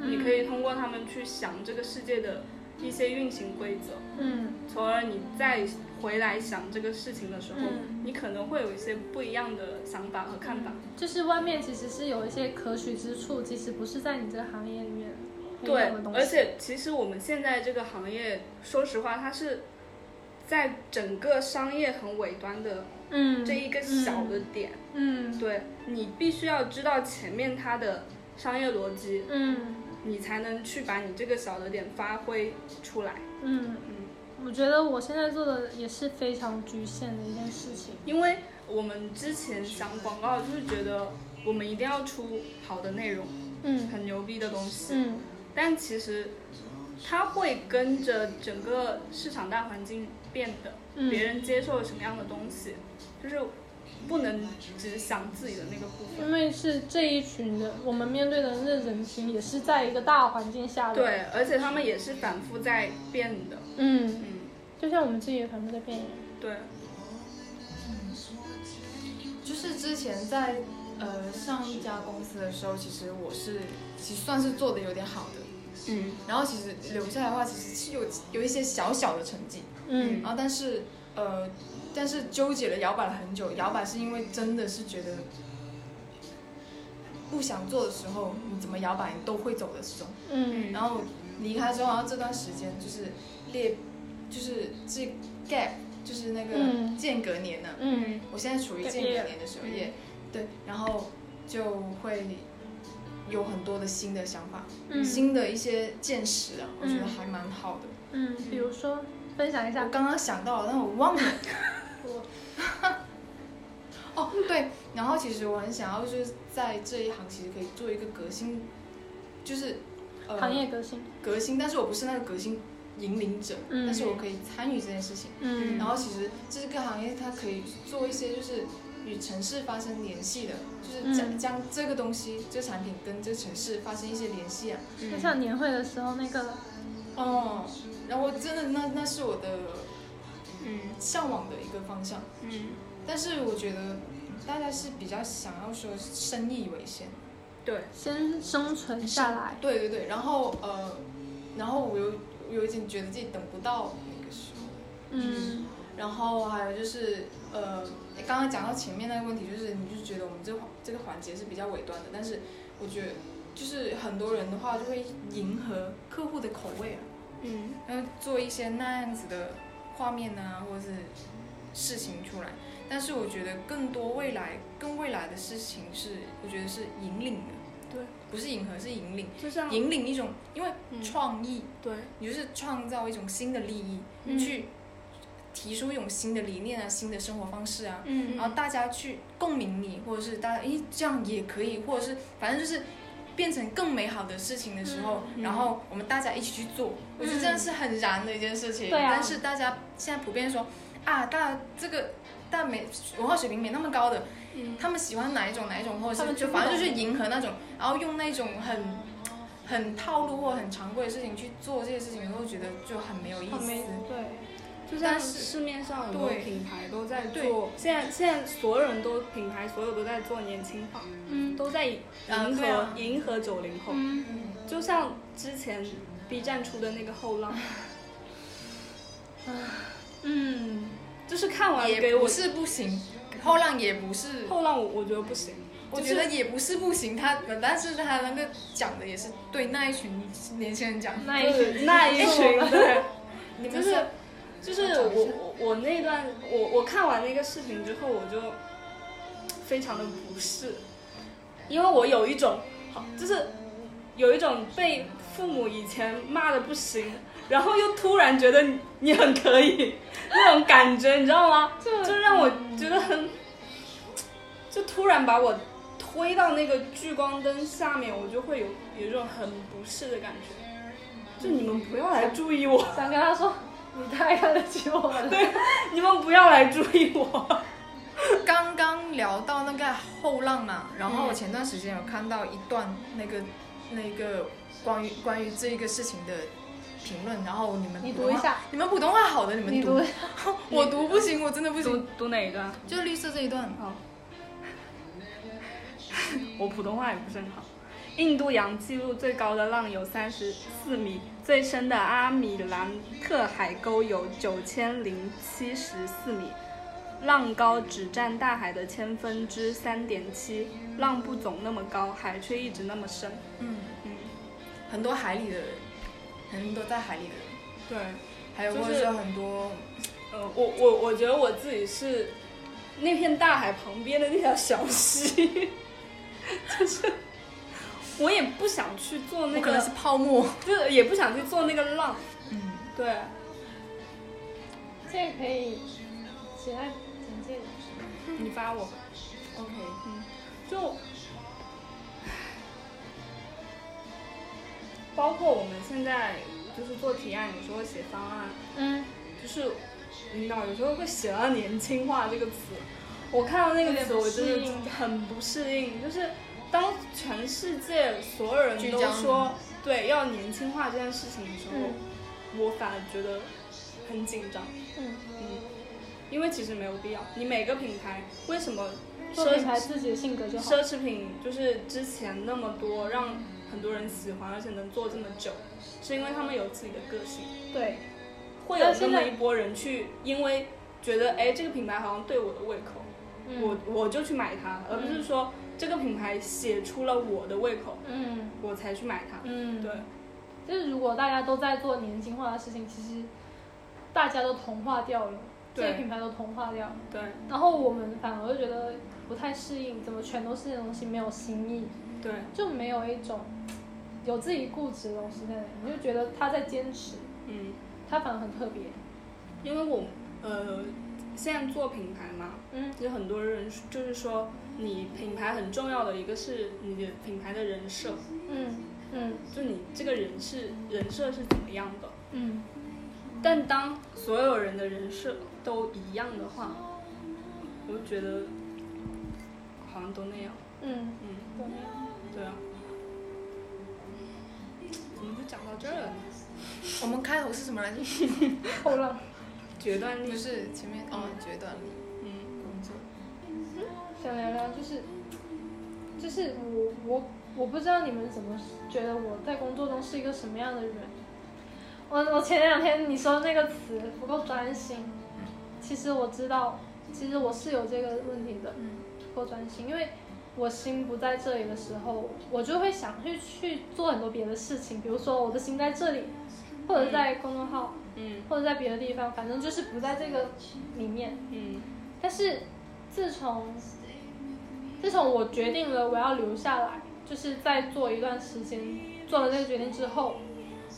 [SPEAKER 1] 你可以通过他们去想这个世界的一些运行规则。
[SPEAKER 2] 嗯
[SPEAKER 1] 从而你再回来想这个事情的时候，
[SPEAKER 2] 嗯
[SPEAKER 1] 你可能会有一些不一样的想法和看法。
[SPEAKER 2] 就是外面其实是有一些可取之处，即使不是在你这个行业里面会
[SPEAKER 1] 对。而且其实我们现在这个行业，说实话，它是在整个商业很尾端的
[SPEAKER 2] 嗯
[SPEAKER 1] 这一个小的点。
[SPEAKER 2] 嗯
[SPEAKER 1] 对你必须要知道前面它的商业逻辑，
[SPEAKER 2] 嗯
[SPEAKER 1] 你才能去把你这个小的点发挥出来。
[SPEAKER 2] 嗯，我觉得我现在做的也是非常局限的一件事情。
[SPEAKER 1] 因为我们之前想广告，就是觉得我们一定要出好的内容，
[SPEAKER 2] 嗯
[SPEAKER 1] 很牛逼的东西，
[SPEAKER 2] 嗯
[SPEAKER 1] 但其实它会跟着整个市场大环境变的，
[SPEAKER 2] 嗯
[SPEAKER 1] 别人接受什么样的东西，就是不能只想自己的那个部分。
[SPEAKER 2] 因为是这一群人，我们面对的那人群也是在一个大环境下的。，
[SPEAKER 1] 对，而且他们也是反复在变的。
[SPEAKER 2] 嗯，
[SPEAKER 1] 嗯，
[SPEAKER 2] 就像我们自己也反复在变一样。
[SPEAKER 1] 对，
[SPEAKER 3] 就是之前在呃上一家公司的时候，其实我是其实算是做的有点好的，
[SPEAKER 1] 嗯。
[SPEAKER 3] 然后其实留下来的话，其实是有有一些小小的成绩，
[SPEAKER 2] 嗯。
[SPEAKER 3] 然后但是呃，但是纠结了摇摆了很久，摇摆是因为真的是觉得不想做的时候，你怎么摇摆你都会走的这种。
[SPEAKER 2] 嗯。
[SPEAKER 3] 然后离开之后，然后这段时间就是列，就是这 gap，就是那个
[SPEAKER 2] 嗯。
[SPEAKER 3] 间隔年呢、
[SPEAKER 2] 嗯。
[SPEAKER 3] 我现在处于间隔年的时候，也对，然后就会有很多的新的想法，
[SPEAKER 2] 嗯
[SPEAKER 3] 新的一些见识啊，我觉得
[SPEAKER 2] 嗯
[SPEAKER 3] 还蛮好的。
[SPEAKER 2] 嗯，比如说分享一下。
[SPEAKER 3] 我刚刚想到了，但我忘了。哦，对，然后其实我很想要，就是在这一行，其实可以做一个革新，就是呃
[SPEAKER 2] 行业革新。
[SPEAKER 3] 革新，但是我不是那个革新引领者，
[SPEAKER 2] 嗯
[SPEAKER 3] 但是我可以参与这件事情。
[SPEAKER 2] 嗯
[SPEAKER 3] 然后其实这个行业它可以做一些就是与城市发生联系的，就是将、
[SPEAKER 2] 嗯。
[SPEAKER 3] 将这个东西、这个产品跟这个城市发生一些联系啊。
[SPEAKER 2] 就像年会的时候那个，
[SPEAKER 3] 哦，然后真的那那是我的
[SPEAKER 1] 嗯。
[SPEAKER 3] 向往的一个方向。
[SPEAKER 1] 嗯。
[SPEAKER 3] 但是我觉得大家是比较想要说生意为先，
[SPEAKER 1] 对，
[SPEAKER 2] 先生存下来。
[SPEAKER 3] 对对对，然后呃，然后我有我有一点觉得自己等不到那个时候，
[SPEAKER 2] 嗯。
[SPEAKER 3] 然后还有就是呃，刚刚讲到前面那个问题，就是你就觉得我们这环这个环节是比较尾端的，但是我觉得就是很多人的话就会迎合客户的口味啊，
[SPEAKER 1] 嗯。
[SPEAKER 3] 然后做一些那样子的画面啊，或者是事情出来。但是我觉得更多未来更未来的事情是，我觉得是引领的，
[SPEAKER 1] 对，
[SPEAKER 3] 不是迎合，是引领，
[SPEAKER 1] 就像
[SPEAKER 3] 引领一种，因为
[SPEAKER 1] 嗯。
[SPEAKER 3] 创意，
[SPEAKER 1] 对，
[SPEAKER 3] 你就是创造一种新的利益，
[SPEAKER 1] 嗯。
[SPEAKER 3] 去提出一种新的理念啊，新的生活方式啊，
[SPEAKER 1] 嗯
[SPEAKER 3] 然后大家去共鸣你，或者是大家诶这样也可以，或者是反正就是变成更美好的事情的时候，
[SPEAKER 1] 嗯
[SPEAKER 3] 然后我们大家一起去做，我觉得这样是很燃的一件事情。
[SPEAKER 2] 对啊
[SPEAKER 3] 但是大家现在普遍说啊，大这个大没文化水平没那么高的，
[SPEAKER 1] 嗯。
[SPEAKER 3] 他们喜欢哪一种哪一种，或者是反正就是迎合那种，然后用那种很很套路或很常规的事情去做这些事情，我会觉得就很没有意思。
[SPEAKER 2] 对，
[SPEAKER 1] 就像市面上很多
[SPEAKER 3] 对
[SPEAKER 1] 品牌都在做，现在现在所有人都品牌所有都在做年轻化，
[SPEAKER 2] 嗯
[SPEAKER 1] 都在迎迎合、
[SPEAKER 3] 啊啊
[SPEAKER 1] 迎合九零后，就像之前 B 站出的那个后浪，
[SPEAKER 2] 嗯，
[SPEAKER 1] 就是看完给我
[SPEAKER 3] 也不是不行，后浪也不是，
[SPEAKER 1] 后浪我我觉得不行，
[SPEAKER 3] 我觉得也不是不行，他但是他那个讲的也是对那一群年轻人讲，
[SPEAKER 1] 就
[SPEAKER 2] 那一群
[SPEAKER 1] 那一群对。
[SPEAKER 3] 你们
[SPEAKER 1] 就是就是我我我那段我我看完那个视频之后，我就非常的不适，因为我有一种好就是有一种被父母以前骂的不行，然后又突然觉得你你很可以那种感觉，你知道吗？
[SPEAKER 2] 就
[SPEAKER 1] 就让我觉得很，就突然把我推到那个聚光灯下面，我就会有有一种很不适的感觉。就你们不要来注意我，
[SPEAKER 2] 想跟他说，你太看得起我了。
[SPEAKER 1] 对，你们不要来注意我。
[SPEAKER 3] 刚刚聊到那个后浪嘛，然后我前段时间有看到一段那个那个关于关于这个事情的评论，然后你们
[SPEAKER 2] 你读一下，
[SPEAKER 3] 你们普通话好的你们
[SPEAKER 2] 你读
[SPEAKER 3] 我读不行，我真的不行，
[SPEAKER 1] 读哪一段？
[SPEAKER 3] 就是绿色这一段，
[SPEAKER 1] 好，我普通话也不是很好。印度洋记录最高的浪有三十四米，最深的阿米兰特海沟有九千零七十四米，浪高只占大海的千分之三点七，浪不总那么高，海却一直那么深。
[SPEAKER 3] 嗯，
[SPEAKER 1] 嗯，
[SPEAKER 3] 很多海里的人，很多在海里的人，
[SPEAKER 1] 对，
[SPEAKER 3] 还有
[SPEAKER 1] 就是
[SPEAKER 3] 或者说很多，
[SPEAKER 1] 呃，我我我觉得我自己是那片大海旁边的那条小溪，就是我也不想去做那个
[SPEAKER 3] 可能是，泡沫，
[SPEAKER 1] 就是也不想去做那个浪，
[SPEAKER 3] 嗯，
[SPEAKER 1] 对，
[SPEAKER 2] 这个可以写在简介里。
[SPEAKER 1] 你发我吧
[SPEAKER 3] ，，OK，嗯。
[SPEAKER 1] 就 包括我们现在就是做提案，有时候写方案，
[SPEAKER 2] 嗯，
[SPEAKER 1] 就是领导有时候会写到“年轻化”这个词，我看到那个词，我真的很不适应。就是当全世界所有人都说对要年轻化这件事情的时候，
[SPEAKER 2] 嗯
[SPEAKER 1] 我反而觉得很紧张。
[SPEAKER 2] 嗯，
[SPEAKER 1] 嗯，因为其实没有必要。你每个品牌为什么
[SPEAKER 2] 做
[SPEAKER 1] 奢
[SPEAKER 2] 自己的性格就好。
[SPEAKER 1] 奢侈品就是之前那么多，让很多人喜欢，而且能做这么久，是因为他们有自己的个性。
[SPEAKER 2] 对，
[SPEAKER 1] 会有那么一波人去，因为觉得哎这个品牌好像对我的胃口，
[SPEAKER 2] 嗯
[SPEAKER 1] 我我就去买它，而不是说这个品牌写出了我的胃口，
[SPEAKER 2] 嗯。
[SPEAKER 1] 我才去买它。
[SPEAKER 2] 嗯，
[SPEAKER 1] 对，
[SPEAKER 2] 就是如果大家都在做年轻化的事情，其实大家都同化掉了，这些品牌都同化掉了，
[SPEAKER 1] 对。
[SPEAKER 2] 然后我们反而会觉得不太适应，怎么全都是这东西，没有新意，
[SPEAKER 1] 对。
[SPEAKER 2] 就没有一种有自己固执的东西在那里，你就觉得他在坚持，
[SPEAKER 1] 嗯，
[SPEAKER 2] 他反而很特别。
[SPEAKER 1] 因为我呃现在做品牌嘛，
[SPEAKER 2] 嗯。
[SPEAKER 1] 其实很多人就是说你品牌很重要的一个是你的品牌的人设，
[SPEAKER 2] 嗯嗯
[SPEAKER 1] 就你这个人是人设是怎么样的。
[SPEAKER 2] 嗯
[SPEAKER 1] 但当所有人的人设都一样的话，我就觉得好像都那样。
[SPEAKER 2] 嗯，
[SPEAKER 1] 嗯，
[SPEAKER 2] 都那样。
[SPEAKER 1] 对啊。怎么就讲到这儿了呢？
[SPEAKER 3] 我们开头是什么来着？
[SPEAKER 2] 后浪。
[SPEAKER 1] 决断力
[SPEAKER 3] 不。是前面哦，决断力。
[SPEAKER 2] 想聊聊，就是就是我我我不知道你们怎么觉得我在工作中是一个什么样的人。我我前两天你说那个词不够专心，其实我知道，其实我是有这个问题的，
[SPEAKER 3] 嗯
[SPEAKER 2] 不够专心，因为我心不在这里的时候，我就会想去去做很多别的事情，比如说我的心在这里，或者在公众号，
[SPEAKER 1] 嗯
[SPEAKER 2] 或者在别的地方，反正就是不在这个里面。
[SPEAKER 1] 嗯
[SPEAKER 2] 但是自从自从我决定了我要留下来，就是在做一段时间，做了这个决定之后，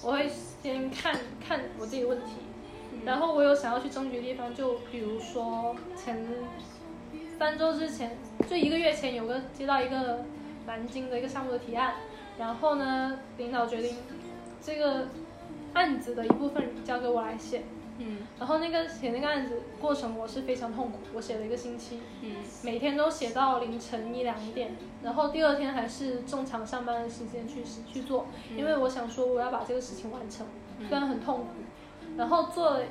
[SPEAKER 2] 我会先看看我自己的问题，然后我有想要去争取的地方，就比如说前三周之前，就一个月前有个接到一个南京的一个项目的提案，然后呢，领导决定这个案子的一部分交给我来写，
[SPEAKER 1] 嗯。
[SPEAKER 2] 然后那个写那个案子过程我是非常痛苦，我写了一个星期，
[SPEAKER 1] 嗯。
[SPEAKER 2] 每天都写到凌晨一两点，然后第二天还是正常上班的时间去去做，因为我想说我要把这个事情完成，虽然很痛苦，然后做了，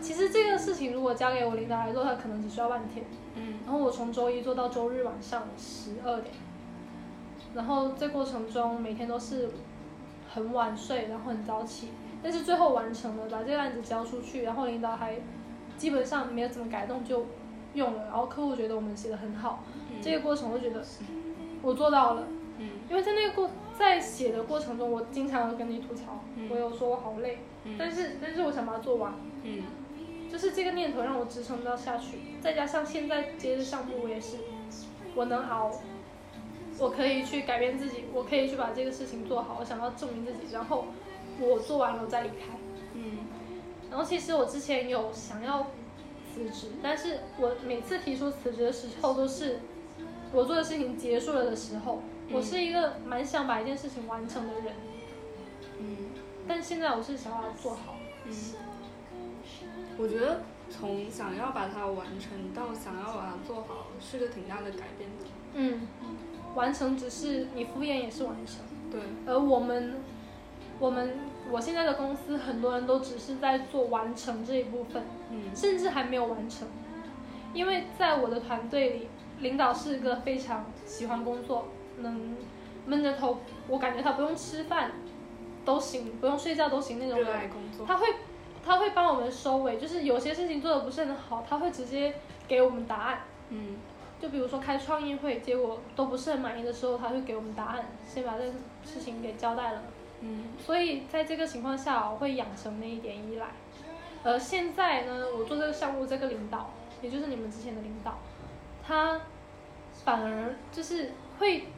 [SPEAKER 2] 其实这个事情如果交给我领导来做，他可能只需要半天，
[SPEAKER 1] 嗯。
[SPEAKER 2] 然后我从周一做到周日晚上十二点，然后这过程中每天都是很晚睡，然后很早起，但是最后完成了，把这个案子交出去，然后领导还基本上没有怎么改动就用了，然后客户觉得我们写的很好，这个过程我就觉得我做到了，
[SPEAKER 1] 嗯。
[SPEAKER 2] 因为在那个过在写的过程中，我经常跟你吐槽，
[SPEAKER 1] 嗯。
[SPEAKER 2] 我有说我好累，但是但是我想把它做完，
[SPEAKER 1] 嗯。
[SPEAKER 2] 就是这个念头让我支撑到下去，再加上现在接的项目我也是，我能熬，我可以去改变自己，我可以去把这个事情做好，我想要证明自己，然后我做完了我再离开。
[SPEAKER 1] 嗯
[SPEAKER 2] 然后其实我之前有想要辞职，但是我每次提出辞职的时候都是我做的事情结束了的时候，我是一个蛮想把一件事情完成的人，
[SPEAKER 1] 嗯
[SPEAKER 2] 但现在我是想把它做好。
[SPEAKER 1] 嗯，我觉得从想要把它完成到想要把它做好，是个挺大的改变的。
[SPEAKER 2] 嗯，完成只是你敷衍也是完成。
[SPEAKER 1] 对，
[SPEAKER 2] 而我们，我们我现在的公司很多人都只是在做完成这一部分，
[SPEAKER 1] 嗯
[SPEAKER 2] 甚至还没有完成。因为在我的团队里，领导是一个非常喜欢工作，能闷着头，我感觉他不用吃饭都行，不用睡觉都行那种
[SPEAKER 1] 热
[SPEAKER 2] 人。
[SPEAKER 1] 爱工作。
[SPEAKER 2] 他会他会帮我们收尾，就是有些事情做的不是很好，他会直接给我们答案。
[SPEAKER 1] 嗯
[SPEAKER 2] 就比如说开创意会，结果都不是很满意的时候，他会给我们答案，先把这个事情给交代了。
[SPEAKER 1] 嗯
[SPEAKER 2] 所以在这个情况下，我会养成那一点依赖。而现在呢，我做这个项目，这个领导，也就是你们之前的领导，他反而就是会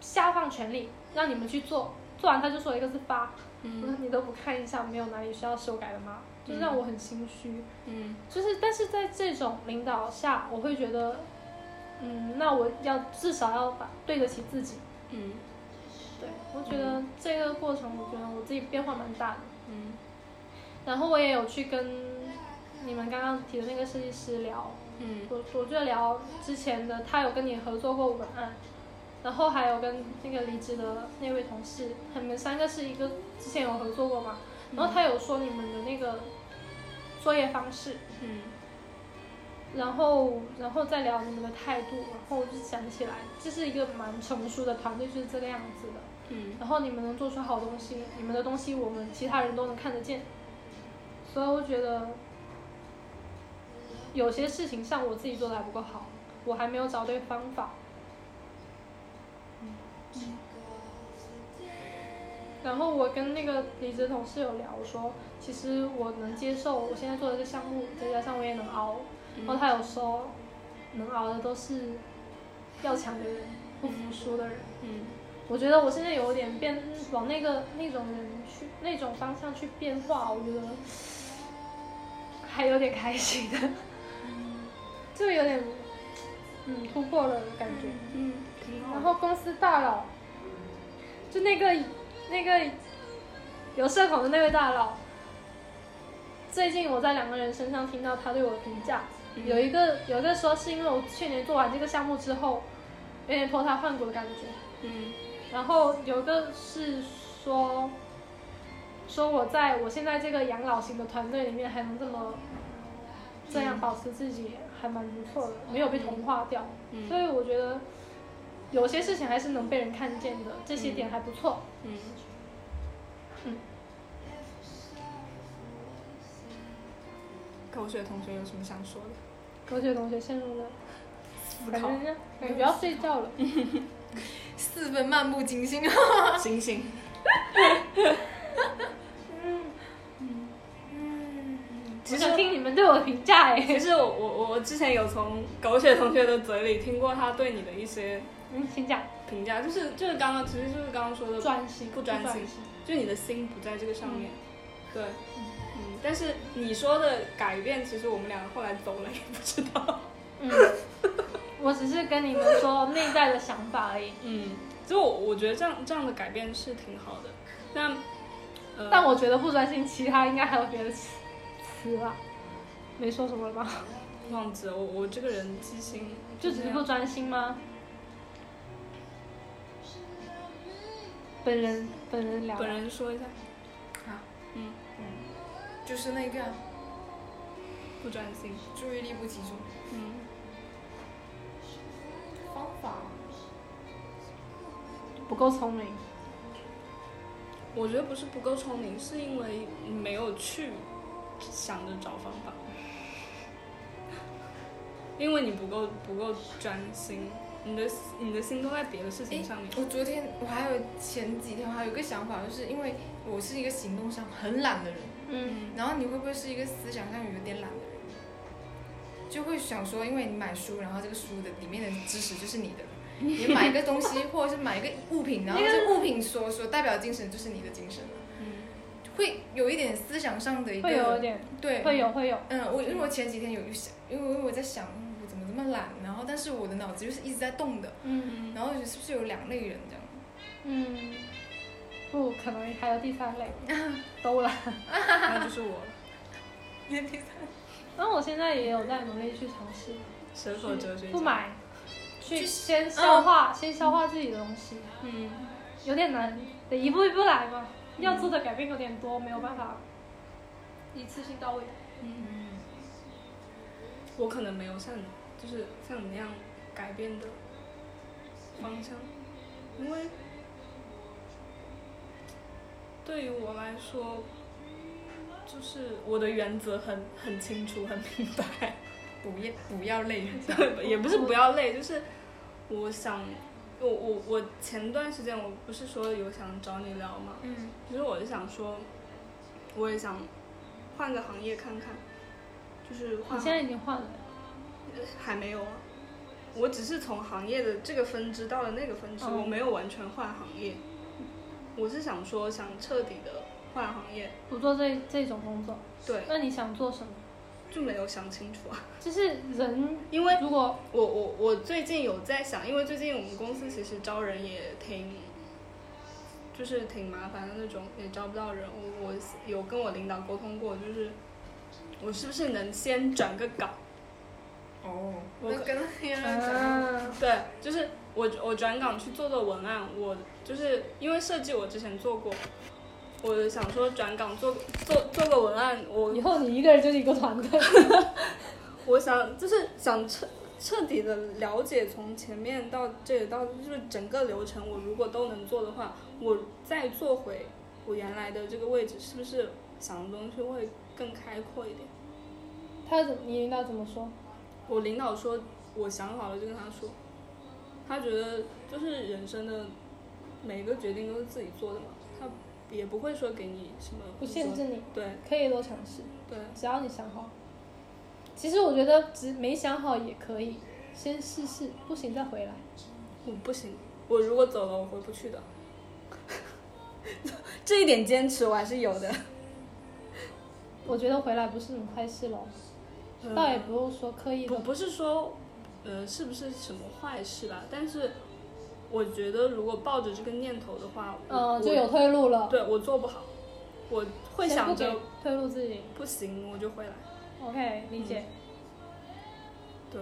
[SPEAKER 2] 下放权力让你们去做，做完他就说一个字发，
[SPEAKER 1] 嗯
[SPEAKER 2] 你都不看一下，没有哪里需要修改的吗？就是让我很心虚。
[SPEAKER 1] 嗯
[SPEAKER 2] 就是，但是在这种领导下，我会觉得，嗯，那我要至少要把对得起自己。
[SPEAKER 1] 嗯
[SPEAKER 2] 对，我觉得这这个过程，我觉得我自己变化蛮大的。
[SPEAKER 1] 嗯
[SPEAKER 2] 然后我也有去跟你们刚刚提的那个设计师聊，
[SPEAKER 1] 嗯
[SPEAKER 2] 我我就聊之前的，他有跟你合作过文案，然后还有跟那个离职的那位同事，他们三个是一个之前有合作过嘛，然后他有说你们的那个作业方式，
[SPEAKER 1] 嗯
[SPEAKER 2] 然后然后再聊你们的态度，然后我就想起来，这是一个蛮成熟的团队，就是这个样子的。
[SPEAKER 1] 嗯
[SPEAKER 2] 然后你们能做出好东西，你们的东西我们其他人都能看得见，所以我觉得有些事情像我自己做的还不够好，我还没有找对方法。然后我跟那个离职同事有聊说，其实我能接受我现在做的这个项目，再加上我也能熬。然后他有说，能熬的都是要强的人，不服输的人。
[SPEAKER 1] 嗯
[SPEAKER 2] 我觉得我现在有点变往那个那种人去那种方向去变化，我觉得还有点开心的，就有点嗯突破了的感觉。
[SPEAKER 1] 嗯。
[SPEAKER 2] 然后公司大佬，就那个那个有社恐的那位大佬，最近我在两个人身上听到他对我的评价，
[SPEAKER 1] 嗯
[SPEAKER 2] 有一个有一个说是因为我去年做完这个项目之后，有点脱胎换骨的感觉。
[SPEAKER 1] 嗯
[SPEAKER 2] 然后有个是说，说我在我现在这个养老型的团队里面还能这么这样保持自己，还蛮不错的，没有被同化掉。
[SPEAKER 1] 嗯
[SPEAKER 2] 所以我觉得有些事情还是能被人看见的，这些点还不错。
[SPEAKER 1] 嗯
[SPEAKER 2] 嗯。
[SPEAKER 1] 狗血同学有什么想说的？
[SPEAKER 2] 狗血同学陷入了感觉要睡觉了。
[SPEAKER 3] 四分漫不经心。
[SPEAKER 1] 醒醒。
[SPEAKER 2] 我想听你们对我的评价哎。
[SPEAKER 1] 其实我我我之前有从狗血同学的嘴里听过他对你的一些
[SPEAKER 2] 嗯，请讲。
[SPEAKER 1] 评价，就是就是刚刚其实就是刚刚说的
[SPEAKER 2] 专心，
[SPEAKER 1] 不专心
[SPEAKER 2] 心。
[SPEAKER 1] 就你的心不在这个上面，对，嗯，但是你说的改变，其实我们两个后来走了也不知道，
[SPEAKER 2] 嗯，我只是跟你们说内在的想法而已。
[SPEAKER 1] 嗯，就我我觉得这样这样的改变是挺好的，那，呃，
[SPEAKER 2] 但我觉得不专心，其他应该还有别的词词吧？没说什么了吧？
[SPEAKER 1] 忘记了，我我这个人记性
[SPEAKER 2] 就只是不专心吗？本人本人聊，
[SPEAKER 1] 本人说一下，
[SPEAKER 3] 啊，
[SPEAKER 1] 嗯，
[SPEAKER 3] 就是那个
[SPEAKER 1] 不专心，
[SPEAKER 3] 注意力不集中。
[SPEAKER 1] 嗯
[SPEAKER 3] 方法
[SPEAKER 2] 不够聪明。
[SPEAKER 1] 我觉得不是不够聪明，是因为你没有去想着找方法，因为你不够不够专心，你的你的心都在别的事情上面。
[SPEAKER 3] 我昨天我还有前几天我还有一个想法，就是因为我是一个行动上很懒的人，
[SPEAKER 2] 嗯，
[SPEAKER 3] 然后你会不会是一个思想上有点懒的人？就会想说，因为你买书，然后这个书的里面的知识就是你的，你买一个东西或者是买一个物品，然后这个物品所所代表的精神就是你的精神。了，
[SPEAKER 1] 嗯。
[SPEAKER 3] 会有一点思想上的一个
[SPEAKER 2] 会有一点，
[SPEAKER 3] 对，
[SPEAKER 2] 会有会有。
[SPEAKER 3] 嗯，我因为我前几天有想，因为因为我在想我怎么这么懒，然后但是我的脑子就是一直在动的，
[SPEAKER 2] 嗯。
[SPEAKER 3] 然后是不是有两类人这样？
[SPEAKER 2] 嗯，不可能还有第三类，都懒。
[SPEAKER 1] 那就是我了，
[SPEAKER 3] 第三
[SPEAKER 2] 然后我现在也有在努力去尝试，
[SPEAKER 1] 蛇口哲学
[SPEAKER 2] 不，买，去
[SPEAKER 3] 去
[SPEAKER 2] 先消化，先消化自己的东西，
[SPEAKER 1] 嗯。
[SPEAKER 2] 有点难，得一步一步来嘛。要做的改变有点多，没有办法。一次性到位。
[SPEAKER 1] 嗯，我可能没有像你，就是像你那样改变的方向，因为对于我来说，就是我的原则很很清楚、很明白。
[SPEAKER 3] 不要不要累，
[SPEAKER 1] 也不是不要累，就是我想，我我我前段时间我不是说有想找你聊吗？
[SPEAKER 3] 嗯
[SPEAKER 1] 其实我是想说，我也想换个行业看看，就是换
[SPEAKER 2] 你现在已经换了，
[SPEAKER 1] 还没有啊，我只是从行业的这个分支到了那个分支，
[SPEAKER 2] 嗯
[SPEAKER 1] 我没有完全换行业。我是想说，想彻底的换行业，
[SPEAKER 2] 不做这这种工作。
[SPEAKER 1] 对，
[SPEAKER 2] 那你想做什么？
[SPEAKER 1] 就没有想清楚啊。
[SPEAKER 2] 就是人
[SPEAKER 1] 因为
[SPEAKER 2] 如果
[SPEAKER 1] 我我我最近有在想，因为最近我们公司其实招人也挺，就是挺麻烦的那种，也招不到人。我我有跟我领导沟通过，就是我是不是能先转个岗？
[SPEAKER 3] 哦，
[SPEAKER 1] 我
[SPEAKER 3] 跟黑人讲，
[SPEAKER 2] 啊，
[SPEAKER 1] 对，就是我我转岗去做做文案，我就是因为设计我之前做过，我想说转岗做做做个文案，我
[SPEAKER 2] 以后你一个人就是一个团队。
[SPEAKER 1] 我想就是想彻彻底的了解从前面到这里到就是整个流程，我如果都能做的话，我再做回我原来的这个位置，是不是想的东西会更开阔一点？
[SPEAKER 2] 他怎？你领导怎么说？
[SPEAKER 1] 我领导说，我想好了就跟他说，他觉得就是人生的每个决定都是自己做的嘛，他也不会说给你什么
[SPEAKER 2] 不限制你，
[SPEAKER 1] 对
[SPEAKER 2] 可以多尝试，
[SPEAKER 1] 对，
[SPEAKER 2] 只要你想好。其实我觉得只没想好也可以，先试试，不行再回来。
[SPEAKER 1] 我不行，我如果走了我回不去的，这一点坚持我还是有的。
[SPEAKER 2] 我觉得回来不是什么坏事咯，倒也不用说刻意的。
[SPEAKER 1] 不不是说，呃，是不是什么坏事吧？但是我觉得如果抱着这个念头的话，我
[SPEAKER 2] 嗯，就有退路了。
[SPEAKER 1] 对我做不好，我会想着
[SPEAKER 2] 退路自己。
[SPEAKER 1] 不行我就回来。
[SPEAKER 2] OK，理解。
[SPEAKER 1] 对，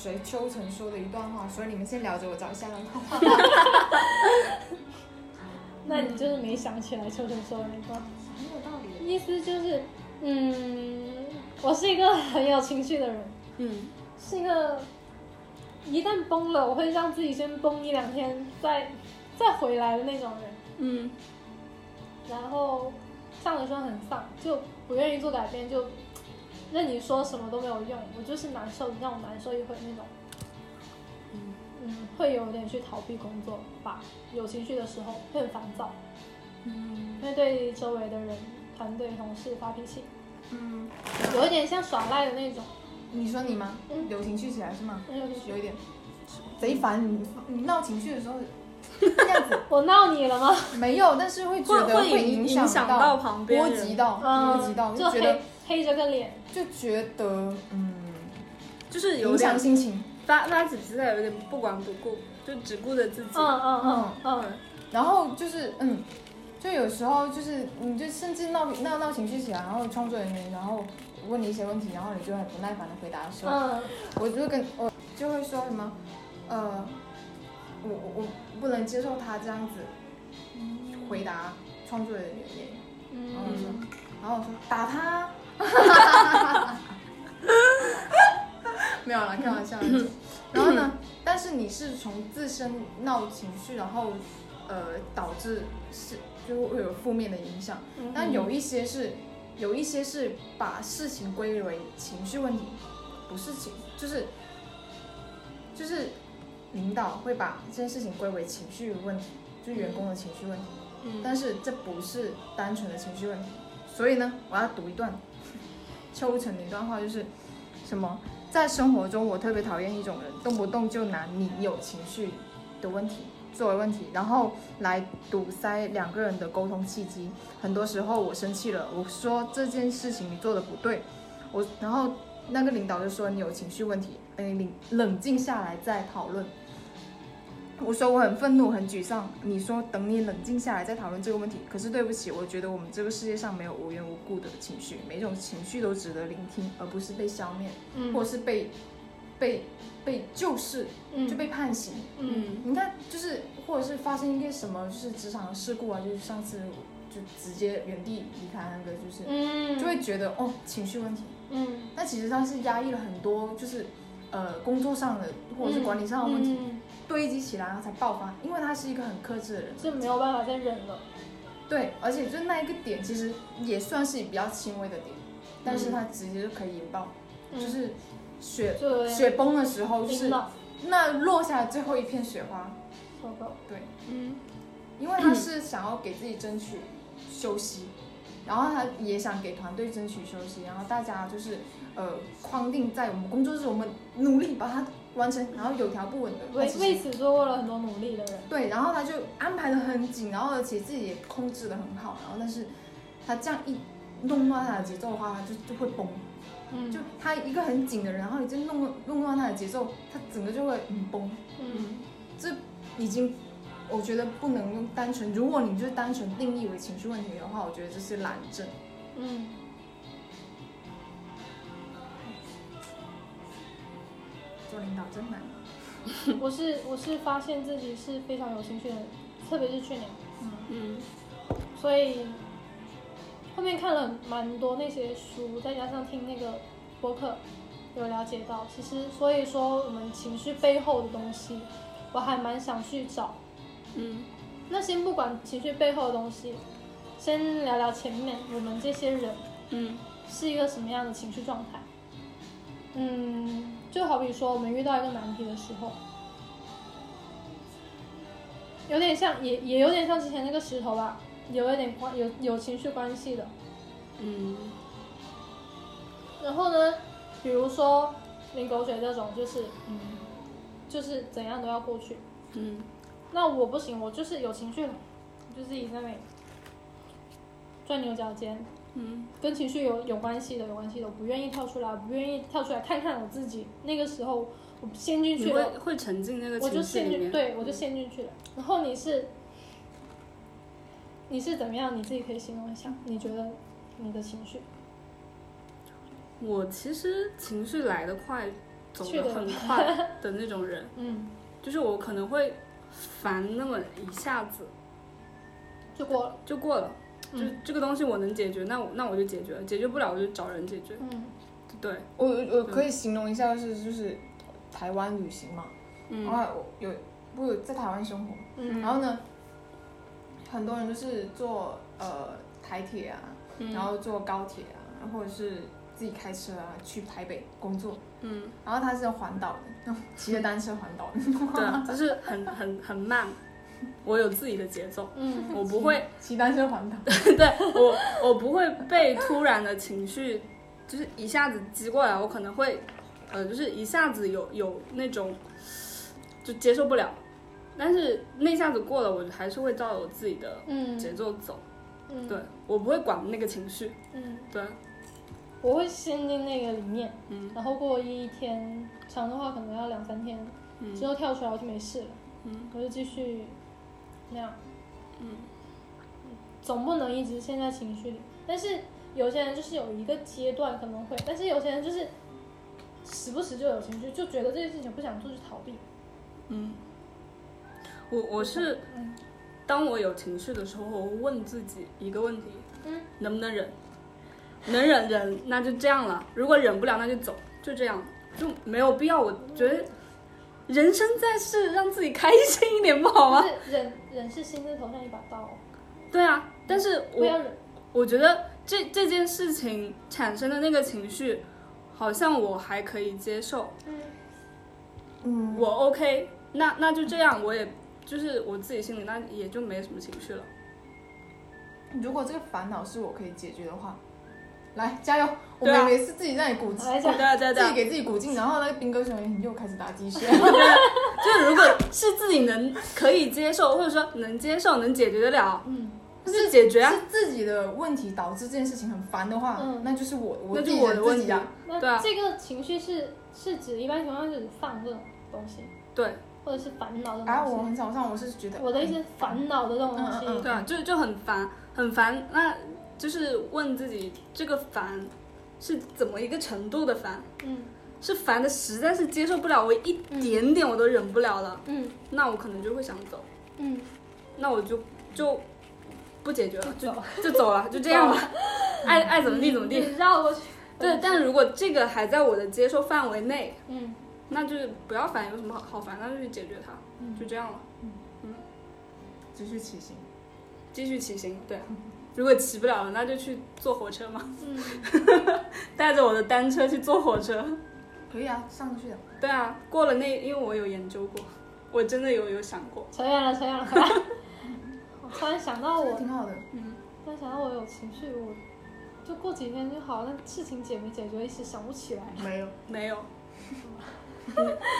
[SPEAKER 3] 谁秋晨说的一段话，所以你们先聊着，我找一下那段话。
[SPEAKER 2] 那你就是没想起来秋晨说的那段。
[SPEAKER 3] 很有道理。
[SPEAKER 2] 意思就是，嗯，我是一个很有情绪的人，
[SPEAKER 1] 嗯，
[SPEAKER 2] 是一个一旦崩了，我会让自己先崩一两天，再再回来的那种人。
[SPEAKER 1] 嗯，
[SPEAKER 2] 然后上的时候很丧，就不愿意做改变，就任你说什么都没有用，我就是难受，你让我难受一会那种。嗯嗯，会有点去逃避工作吧，有情绪的时候会很烦躁，
[SPEAKER 1] 嗯，
[SPEAKER 2] 会对周围的人、团队、同事发脾气，
[SPEAKER 3] 嗯，
[SPEAKER 2] 有一点像耍赖的那种。
[SPEAKER 3] 你说你吗？
[SPEAKER 2] 嗯
[SPEAKER 3] 有情绪起来是吗？
[SPEAKER 2] 很有情绪
[SPEAKER 3] 有一点，贼烦你。你闹情绪的时候 这样子
[SPEAKER 2] 我闹你了吗？
[SPEAKER 3] 没有，但是会觉得
[SPEAKER 1] 会会影
[SPEAKER 3] 影
[SPEAKER 1] 响
[SPEAKER 3] 到
[SPEAKER 1] 到旁边
[SPEAKER 3] 波及到，
[SPEAKER 2] 嗯，
[SPEAKER 3] 波及到，
[SPEAKER 2] 就
[SPEAKER 3] 就觉得
[SPEAKER 2] 黑黑着个脸。
[SPEAKER 3] 就觉得嗯，
[SPEAKER 1] 就是有
[SPEAKER 3] 影响
[SPEAKER 1] 点
[SPEAKER 3] 心情。
[SPEAKER 1] 发发起脾气来有点不管不顾，就只顾着自己。
[SPEAKER 2] 嗯嗯嗯嗯，
[SPEAKER 3] 然后就是嗯，就有时候就是你就甚至闹闹闹情绪起来，然后创作人员然后问你一些问题，然后你就很不耐烦的回答的时候，
[SPEAKER 2] 嗯
[SPEAKER 3] 我就跟我就会说什么，呃，我我我不能接受他这样子回答创作人员嗯，然后我说，然后我说打他，没有啦，开玩笑的。然后呢，但是你是从自身闹情绪，然后呃导致是就会有负面的影响。
[SPEAKER 2] 嗯，
[SPEAKER 3] 但有一些是有一些是把事情归为情绪问题，不是情，就是就是领导会把这件事情归为情绪问题，就是员工的情绪问题。
[SPEAKER 1] 嗯
[SPEAKER 3] 但是这不是单纯的情绪问题，所以呢，我要读一段抽成的一段话，就是什么，在生活中我特别讨厌一种人，动不动就拿你有情绪的问题作为问题，然后来堵塞两个人的沟通契机。很多时候我生气了，我说这件事情你做的不对，我然后那个领导就说你有情绪问题，哎，你冷静下来再讨论。我说我很愤怒、很沮丧。你说等你冷静下来再讨论这个问题。可是对不起，我觉得我们这个世界上没有无缘无故的情绪，每种情绪都值得聆听，而不是被消灭，
[SPEAKER 2] 嗯
[SPEAKER 3] 或是被被被就是
[SPEAKER 2] 嗯
[SPEAKER 3] 就被判刑。
[SPEAKER 2] 嗯
[SPEAKER 3] 你看，就是或者是发生一些什么，就是职场的事故啊，就是上次就直接原地离开那个，就是、
[SPEAKER 2] 嗯
[SPEAKER 3] 就会觉得哦情绪问题。
[SPEAKER 2] 嗯
[SPEAKER 3] 那其实他是压抑了很多，就是呃工作上的或者是管理上的问题、
[SPEAKER 2] 嗯
[SPEAKER 3] 堆积起来，然后才爆发。因为他是一个很克制的人，
[SPEAKER 2] 是没有办法再忍了。
[SPEAKER 3] 对，而且就那一个点其实也算是比较轻微的点，但是他直接就可以引爆，
[SPEAKER 2] 嗯
[SPEAKER 3] 就是雪雪崩的时候，就是，那落下来最后一片雪花。对。
[SPEAKER 1] 嗯
[SPEAKER 3] 因为他是想要给自己争取休息，然后他也想给团队争取休息，然后大家就是呃框定在我们工作日，我们努力把它完成，然后有条不紊的。
[SPEAKER 2] 为为此做过了很多努力的人。
[SPEAKER 3] 对，然后他就安排的很紧，然后而且自己也控制的很好，然后但是他这样一弄乱他的节奏的话，他就就会崩。
[SPEAKER 2] 嗯
[SPEAKER 3] 就他一个很紧的人，然后你就弄弄乱他的节奏，他整个就会很崩。
[SPEAKER 2] 嗯
[SPEAKER 3] 这已经，我觉得不能用单纯，如果你就是单纯定义为情绪问题的话，我觉得这是懒症。
[SPEAKER 2] 嗯
[SPEAKER 3] 做领导真难。
[SPEAKER 2] 我是我是发现自己是非常有情绪的人，特别是去年，
[SPEAKER 1] 嗯
[SPEAKER 2] 所以后面看了蛮多那些书，再加上听那个播客，有了解到，其实所以说我们情绪背后的东西，我还蛮想去找。
[SPEAKER 1] 嗯
[SPEAKER 2] 那先不管情绪背后的东西，先聊聊前面我们这些人
[SPEAKER 1] 嗯
[SPEAKER 2] 是一个什么样的情绪状态。嗯，就好比说我们遇到一个难题的时候，有点像，也也有点像之前那个石头吧，有一点关有有情绪关系的。
[SPEAKER 1] 嗯
[SPEAKER 2] 然后呢，比如说淋狗水这种，就是嗯，就是怎样都要过去。
[SPEAKER 1] 嗯
[SPEAKER 2] 那我不行，我就是有情绪了，就自己在那里钻牛角尖，
[SPEAKER 1] 嗯
[SPEAKER 2] 跟情绪有有关系的，有关系的，我不愿意跳出来，我不愿意跳出来看看我自己。那个时候我陷进去了，
[SPEAKER 1] 会沉浸那个
[SPEAKER 2] 我就
[SPEAKER 1] 情绪里面。
[SPEAKER 2] 陷进，对我就陷进去了。然后你是你是怎么样？你自己可以形容一下，你觉得你的情绪？
[SPEAKER 1] 我其实情绪来得快，走
[SPEAKER 2] 得
[SPEAKER 1] 很快的那种人，
[SPEAKER 2] 嗯，
[SPEAKER 1] 就是我可能会烦那么一下子
[SPEAKER 2] 就过了。
[SPEAKER 1] 就过了。就
[SPEAKER 2] 嗯。
[SPEAKER 1] 这个东西我能解决，那我那我就解决了，解决不了我就找人解决。
[SPEAKER 2] 嗯。
[SPEAKER 1] 对，
[SPEAKER 3] 我我可以形容一下，就是就是台湾旅行嘛，然
[SPEAKER 1] 嗯
[SPEAKER 3] 后我有我有在台湾生活，
[SPEAKER 2] 嗯，
[SPEAKER 3] 然后呢，很多人就是坐呃台铁啊，
[SPEAKER 1] 嗯。
[SPEAKER 3] 然后坐高铁啊，或者是自己开车啊去台北工作，
[SPEAKER 1] 嗯，
[SPEAKER 3] 然后他是环岛的，骑着单车环岛的，
[SPEAKER 1] 对啊，就是很很很慢，我有自己的节奏，
[SPEAKER 2] 嗯
[SPEAKER 1] 我不会
[SPEAKER 3] 骑单车环岛。
[SPEAKER 1] 对我，我不会被突然的情绪，就是一下子激过来，我可能会，呃，就是一下子有有那种，就接受不了，但是那下子过了，我还是会照着我自己的
[SPEAKER 2] 嗯
[SPEAKER 1] 节奏走，
[SPEAKER 2] 嗯。
[SPEAKER 1] 对我不会管那个情绪，
[SPEAKER 2] 嗯，
[SPEAKER 1] 对，
[SPEAKER 2] 我会陷进那个里面，
[SPEAKER 1] 嗯
[SPEAKER 2] 然后过一天，长的话可能要两三天，之
[SPEAKER 1] 嗯
[SPEAKER 2] 后跳出来我就没事了，
[SPEAKER 1] 嗯
[SPEAKER 2] 我就继续那样，
[SPEAKER 1] 嗯
[SPEAKER 2] 总不能一直陷在情绪里。但是有些人就是有一个阶段可能会，但是有些人就是时不时就有情绪，就觉得这件事情不想做就逃避。
[SPEAKER 1] 嗯，我我是
[SPEAKER 2] 嗯
[SPEAKER 1] 当我有情绪的时候，我会问自己一个问题，
[SPEAKER 2] 嗯
[SPEAKER 1] 能不能忍？能忍忍，那就这样了；如果忍不了，那就走，就这样，就没有必要。我觉得人生在世，让自己开心一点不好吗？
[SPEAKER 2] 就是忍忍是心字头上一把刀，
[SPEAKER 1] 对啊，但是我
[SPEAKER 2] 不要忍。
[SPEAKER 1] 我觉得这这件事情产生的那个情绪，好像我还可以接受，
[SPEAKER 2] 嗯
[SPEAKER 3] 嗯，
[SPEAKER 1] 我 OK，那那就这样，我也就是我自己心里那也就没什么情绪了。
[SPEAKER 3] 如果这个烦恼是我可以解决的话，来加油！我
[SPEAKER 1] 对啊
[SPEAKER 3] 们也是自己在鼓劲，
[SPEAKER 1] 对啊对啊对啊，
[SPEAKER 3] 自己给自己鼓劲，然后那个兵哥熊你又开始打鸡血。
[SPEAKER 1] 就如果是自己能可以接受，或者说能接受、能解决得了，
[SPEAKER 2] 嗯
[SPEAKER 1] 那就解决啊。
[SPEAKER 3] 是自己的问题导致这件事情很烦的话，
[SPEAKER 2] 嗯
[SPEAKER 3] 那就是我我
[SPEAKER 1] 那就我的问题
[SPEAKER 3] 啊。
[SPEAKER 2] 那
[SPEAKER 1] 对啊
[SPEAKER 2] 这个情绪是是指一般情况下是指放这种东西，
[SPEAKER 1] 对，
[SPEAKER 2] 或者是烦恼的
[SPEAKER 3] 啊，我
[SPEAKER 2] 东西。
[SPEAKER 3] 很少上，我是觉得
[SPEAKER 2] 我的一些烦恼的这种东西，
[SPEAKER 1] 对啊，就就很烦，很烦。那就是问自己，这个烦是怎么一个程度的烦？
[SPEAKER 2] 嗯。
[SPEAKER 1] 是烦的实在是接受不了，我一点点我都忍不了了，
[SPEAKER 2] 嗯。
[SPEAKER 1] 那我可能就会想走，
[SPEAKER 2] 嗯，
[SPEAKER 1] 那我就就不解决了，就
[SPEAKER 2] 走。
[SPEAKER 1] 就走了，就这样吧，爱爱怎么地怎么地。
[SPEAKER 2] 绕过去。
[SPEAKER 1] 对，但如果这个还在我的接受范围内，
[SPEAKER 2] 嗯。
[SPEAKER 1] 那就是不要烦，有什么好好烦，那就去解决它，就这样了，嗯。
[SPEAKER 3] 继续骑行。
[SPEAKER 1] 继续骑行。对，如果骑不了了，那就去坐火车嘛，
[SPEAKER 2] 嗯，
[SPEAKER 1] 带着我的单车去坐火车。
[SPEAKER 3] 可以啊，上去的。
[SPEAKER 1] 对啊，过了那，因为我有研究过，我真的有有想过。
[SPEAKER 2] 扯远了，扯远了。我突然想到我，
[SPEAKER 3] 挺好的。
[SPEAKER 2] 突然想到我有情绪，我就过几天就好，但事情解没解决，一时想不起来。
[SPEAKER 3] 没有，
[SPEAKER 1] 没有。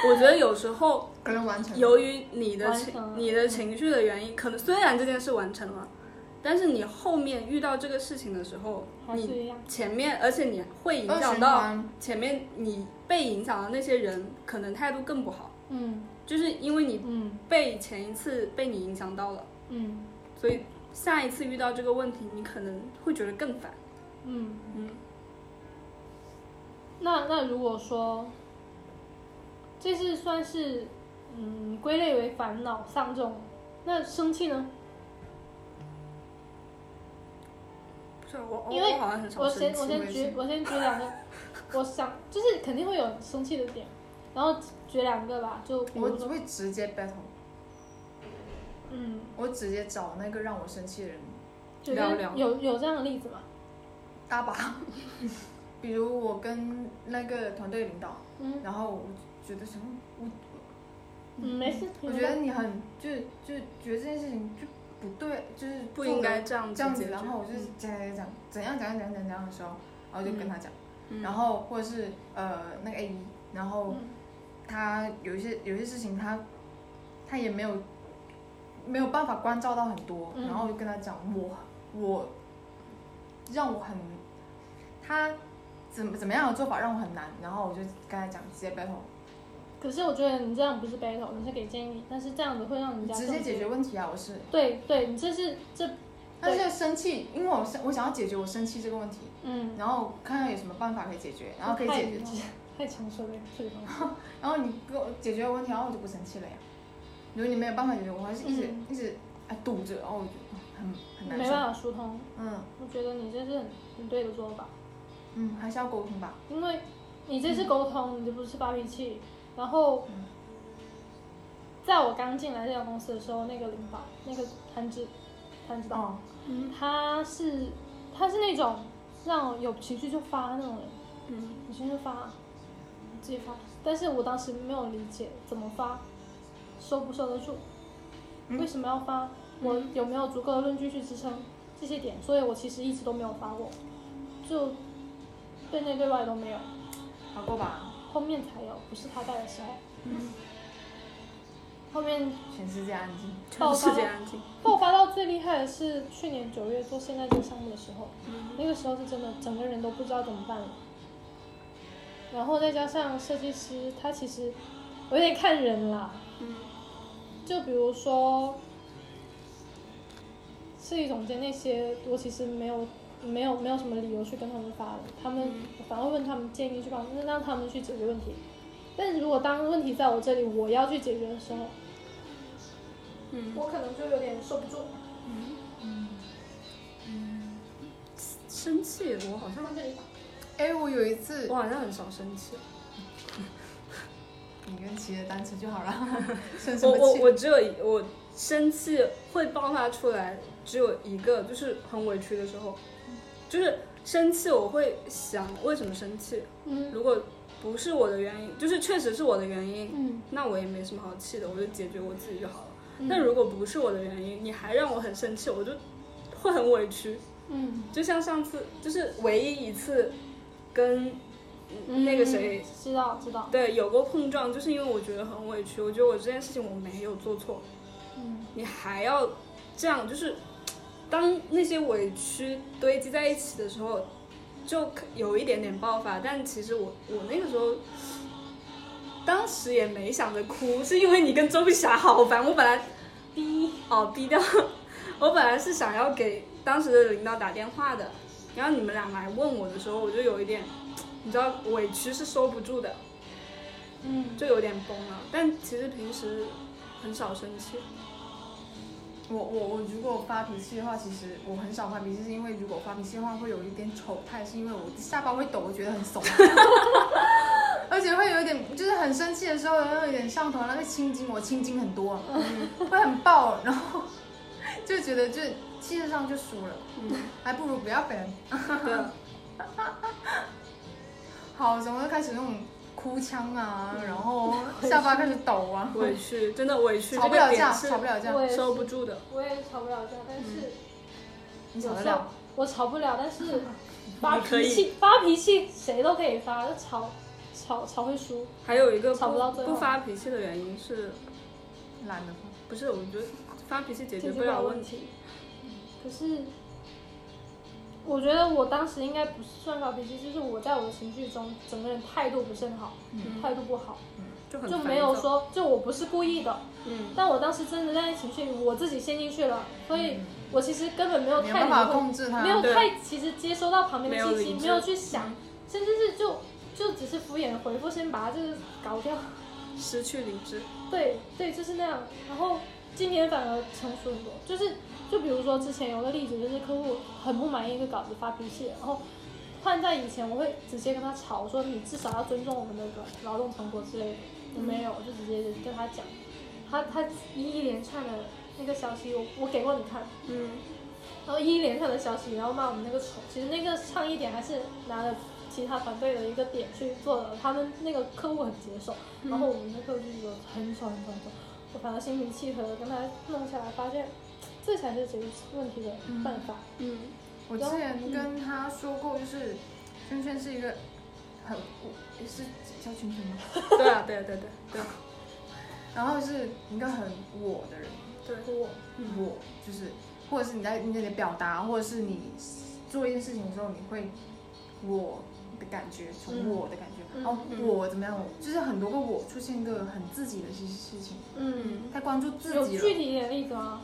[SPEAKER 1] 我觉得有时候，
[SPEAKER 3] 可能完成。
[SPEAKER 1] 由于你的情你的情绪的原因，可能虽然这件事完成了，但是你后面遇到这个事情的时候，你
[SPEAKER 2] 还是一样。
[SPEAKER 1] 前面，而且你会影响到。前面你被影响的那些人，可能态度更不好，
[SPEAKER 2] 嗯
[SPEAKER 1] 就是因为你
[SPEAKER 2] 嗯
[SPEAKER 1] 被前一次被你影响到了，
[SPEAKER 2] 嗯
[SPEAKER 1] 所以下一次遇到这个问题，你可能会觉得更烦。
[SPEAKER 2] 嗯。
[SPEAKER 1] 嗯，
[SPEAKER 2] 那那如果说，这是算是嗯归类为烦恼丧这种，那生气呢？因为
[SPEAKER 1] 我。
[SPEAKER 2] 先我先举我先举两个，我想就是肯定会有生气的点，然后举两个吧，就比
[SPEAKER 3] 我
[SPEAKER 2] 如说，
[SPEAKER 3] 只会直接 battle，
[SPEAKER 2] 嗯，
[SPEAKER 3] 我直接找那个让我生气的人
[SPEAKER 1] 聊聊
[SPEAKER 2] 有有这样的例子吗？
[SPEAKER 3] 大把。比如我跟那个团队领导，
[SPEAKER 2] 嗯
[SPEAKER 3] 然后我觉得什么，我
[SPEAKER 2] 嗯，没事，
[SPEAKER 3] 我觉得你很就就觉得这件事情就不对，就是
[SPEAKER 1] 不应该这样
[SPEAKER 3] 得这样子，然后我就是讲讲讲怎样怎样怎样怎样的时候，然后就跟他讲，
[SPEAKER 1] 嗯
[SPEAKER 3] 然后或者是呃那个 A 一，然后
[SPEAKER 2] 嗯
[SPEAKER 3] 他有一些有一些事情他他也没有没有办法关照到很多，
[SPEAKER 2] 嗯
[SPEAKER 3] 然后我就跟他讲我我让我很他怎么怎么样的做法让我很难，然后我就跟他讲直接 battle，
[SPEAKER 2] 可是我觉得你这样不是 battle，你是给建议，但是这样子会让人家
[SPEAKER 3] 直接解决问题啊，我是。
[SPEAKER 2] 对对，你这是这
[SPEAKER 3] 但是生气，因为我生我想要解决我生气这个问题，
[SPEAKER 2] 嗯，
[SPEAKER 3] 然后看看有什么办法可以解决，然后可以解决，
[SPEAKER 2] 太太成熟的这个东西。
[SPEAKER 3] 然后你给我解决了问题，然后我就不生气了呀。如果你没有办法解决，我还是一直、
[SPEAKER 2] 嗯
[SPEAKER 3] 一直哎堵着，然后我就很很难受没。
[SPEAKER 2] 办法疏通，
[SPEAKER 3] 嗯
[SPEAKER 2] 我觉得你这是很很对的做法，
[SPEAKER 3] 嗯，还是要沟通吧。
[SPEAKER 2] 因为你这是沟通，你这不是发脾气。然后
[SPEAKER 3] 嗯，
[SPEAKER 2] 在我刚进来这家公司的时候，那个领导，那个谭指谭指导，
[SPEAKER 3] 哦，
[SPEAKER 1] 嗯
[SPEAKER 2] 他是他是那种让我有情绪就发那种人，
[SPEAKER 1] 嗯。
[SPEAKER 2] 有情绪就发，自己发。但是我当时没有理解怎么发，收不收得住，
[SPEAKER 3] 嗯。
[SPEAKER 2] 为什么要发，我有没有足够的论据去支撑这些点，所以我其实一直都没有发过，就对内对外都没有，
[SPEAKER 3] 好过吧？
[SPEAKER 2] 后面才有，不是他带的时候。
[SPEAKER 1] 嗯，
[SPEAKER 2] 后面
[SPEAKER 3] 全世界安静。
[SPEAKER 2] 爆发
[SPEAKER 1] 全世界安静。
[SPEAKER 2] 爆发到最厉害的是去年九月做现在这个项目的时候，
[SPEAKER 1] 嗯
[SPEAKER 2] 那个时候是真的整个人都不知道怎么办了。然后再加上设计师，他其实我有点看人啦，
[SPEAKER 1] 嗯
[SPEAKER 2] 就比如说设计总监那些，我其实没有没有没有什么理由去跟他们发的，他们反而问他们建议去帮，那让他们去解决问题。但是如果当问题在我这里，我要去解决的时候，
[SPEAKER 1] 嗯
[SPEAKER 2] 我可能就有点受不住。
[SPEAKER 1] 嗯嗯嗯生气，我好像
[SPEAKER 2] 放这里吧。
[SPEAKER 3] 哎，我有一次
[SPEAKER 1] 我，好像很少生气。
[SPEAKER 3] 你跟骑着单词就好了，生什
[SPEAKER 1] 我
[SPEAKER 3] 么气？
[SPEAKER 1] 我我只有我生气会爆发出来，只有一个，就是很委屈的时候，就是生气我会想为什么生气，
[SPEAKER 2] 嗯
[SPEAKER 1] 如果不是我的原因，就是确实是我的原因，
[SPEAKER 2] 嗯
[SPEAKER 1] 那我也没什么好气的，我就解决我自己就好了。
[SPEAKER 2] 嗯
[SPEAKER 1] 但如果不是我的原因，你还让我很生气，我就会很委屈。
[SPEAKER 2] 嗯，
[SPEAKER 1] 就像上次，就是唯一一次跟嗯那个谁
[SPEAKER 2] 嗯知道知道，
[SPEAKER 1] 对有过碰撞，就是因为我觉得很委屈，我觉得我这件事情我没有做错，
[SPEAKER 2] 嗯
[SPEAKER 1] 你还要这样，就是当那些委屈堆积在一起的时候，就有一点点爆发。但其实我我那个时候当时也没想着哭，是因为你跟周碧霞好烦。我本来
[SPEAKER 2] 逼
[SPEAKER 1] 哦低调，我本来是想要给当时的领导打电话的，然后你们俩来问我的时候，我就有一点，你知道委屈是收不住的，
[SPEAKER 2] 嗯，
[SPEAKER 1] 就有点崩了。但其实平时很少生气。
[SPEAKER 3] 我我我如果发脾气的话，其实我很少发脾气，是因为如果发脾气的话会有一点丑态，是因为我下巴会抖，我觉得很怂，而且会有一点就是很生气的时候，然后有点上头，那个青筋我青筋很多，会很爆，然后 就觉得就气势上就输了，
[SPEAKER 1] 嗯，
[SPEAKER 3] 还不如不要本。
[SPEAKER 1] 对，
[SPEAKER 3] 好，怎么又开始那种哭腔啊，然后下巴开始抖啊，
[SPEAKER 1] 委屈真的委屈，
[SPEAKER 3] 吵不了架，吵不了架，
[SPEAKER 2] 我也是
[SPEAKER 1] 收不住的。
[SPEAKER 2] 我也吵不了架，但是
[SPEAKER 3] 你吵得了？
[SPEAKER 2] 我吵不了，但是 发
[SPEAKER 1] 你可以
[SPEAKER 2] 脾气发脾气谁都可以发，就吵吵吵会输。
[SPEAKER 1] 还有一个
[SPEAKER 2] 吵不到最后
[SPEAKER 1] 不发脾气的原因是，
[SPEAKER 3] 懒得发
[SPEAKER 1] 不是？我觉得发脾气解决不了问
[SPEAKER 2] 问题。可是，我觉得我当时应该不算发脾气，就是我在我的情绪中，整个人态度不是很好，
[SPEAKER 1] 嗯。
[SPEAKER 2] 态度不好，
[SPEAKER 1] 就很
[SPEAKER 2] 就没有，说，就我不是故意的，
[SPEAKER 1] 嗯，
[SPEAKER 2] 但我当时真的在情绪里，我自己陷进去了，所以我其实根本没有太
[SPEAKER 3] 没有办法控制它，
[SPEAKER 2] 没有太其实接收到旁边的信息，没有去想，甚至是就就只是敷衍的回复，先把它这个搞掉。
[SPEAKER 1] 失去理智。
[SPEAKER 2] 对对，就是那样。然后今天反而成熟很多，就是就比如说之前有个例子，就是客户很不满意一个稿子发脾气，然后换在以前我会直接跟他吵，我说你至少要尊重我们的个劳动成果之类的，我没有，我就直接跟他讲，他他一一连串的那个消息我我给过你看，
[SPEAKER 1] 嗯，
[SPEAKER 2] 然后一连串的消息，然后骂我们那个丑，其实那个倡议点还是拿了其他团队的一个点去做的，他们那个客户很接受，然后我们的客户就觉得很丑很丑很丑，我反而心平气和的跟他弄下来，发现这才是解决问题的办法。
[SPEAKER 1] 嗯，
[SPEAKER 3] 我之前跟他说过，就是圈圈是一个很我是叫圈圈吗？
[SPEAKER 1] 对啊，对啊，对对对
[SPEAKER 3] 然后是一个很我的人，
[SPEAKER 1] 对，
[SPEAKER 2] 我
[SPEAKER 3] 我就是或者是你在你的表达，或者是你做一件事情的时候，你会我的感觉，从
[SPEAKER 2] 嗯
[SPEAKER 3] 我的感觉，
[SPEAKER 2] 嗯
[SPEAKER 3] 哦，
[SPEAKER 1] 嗯
[SPEAKER 3] 我怎么样？我就是很多个我出现一个很自己的事事情，
[SPEAKER 2] 嗯，
[SPEAKER 3] 太关注自
[SPEAKER 2] 有
[SPEAKER 3] 己了。
[SPEAKER 2] 具体一点例子吗？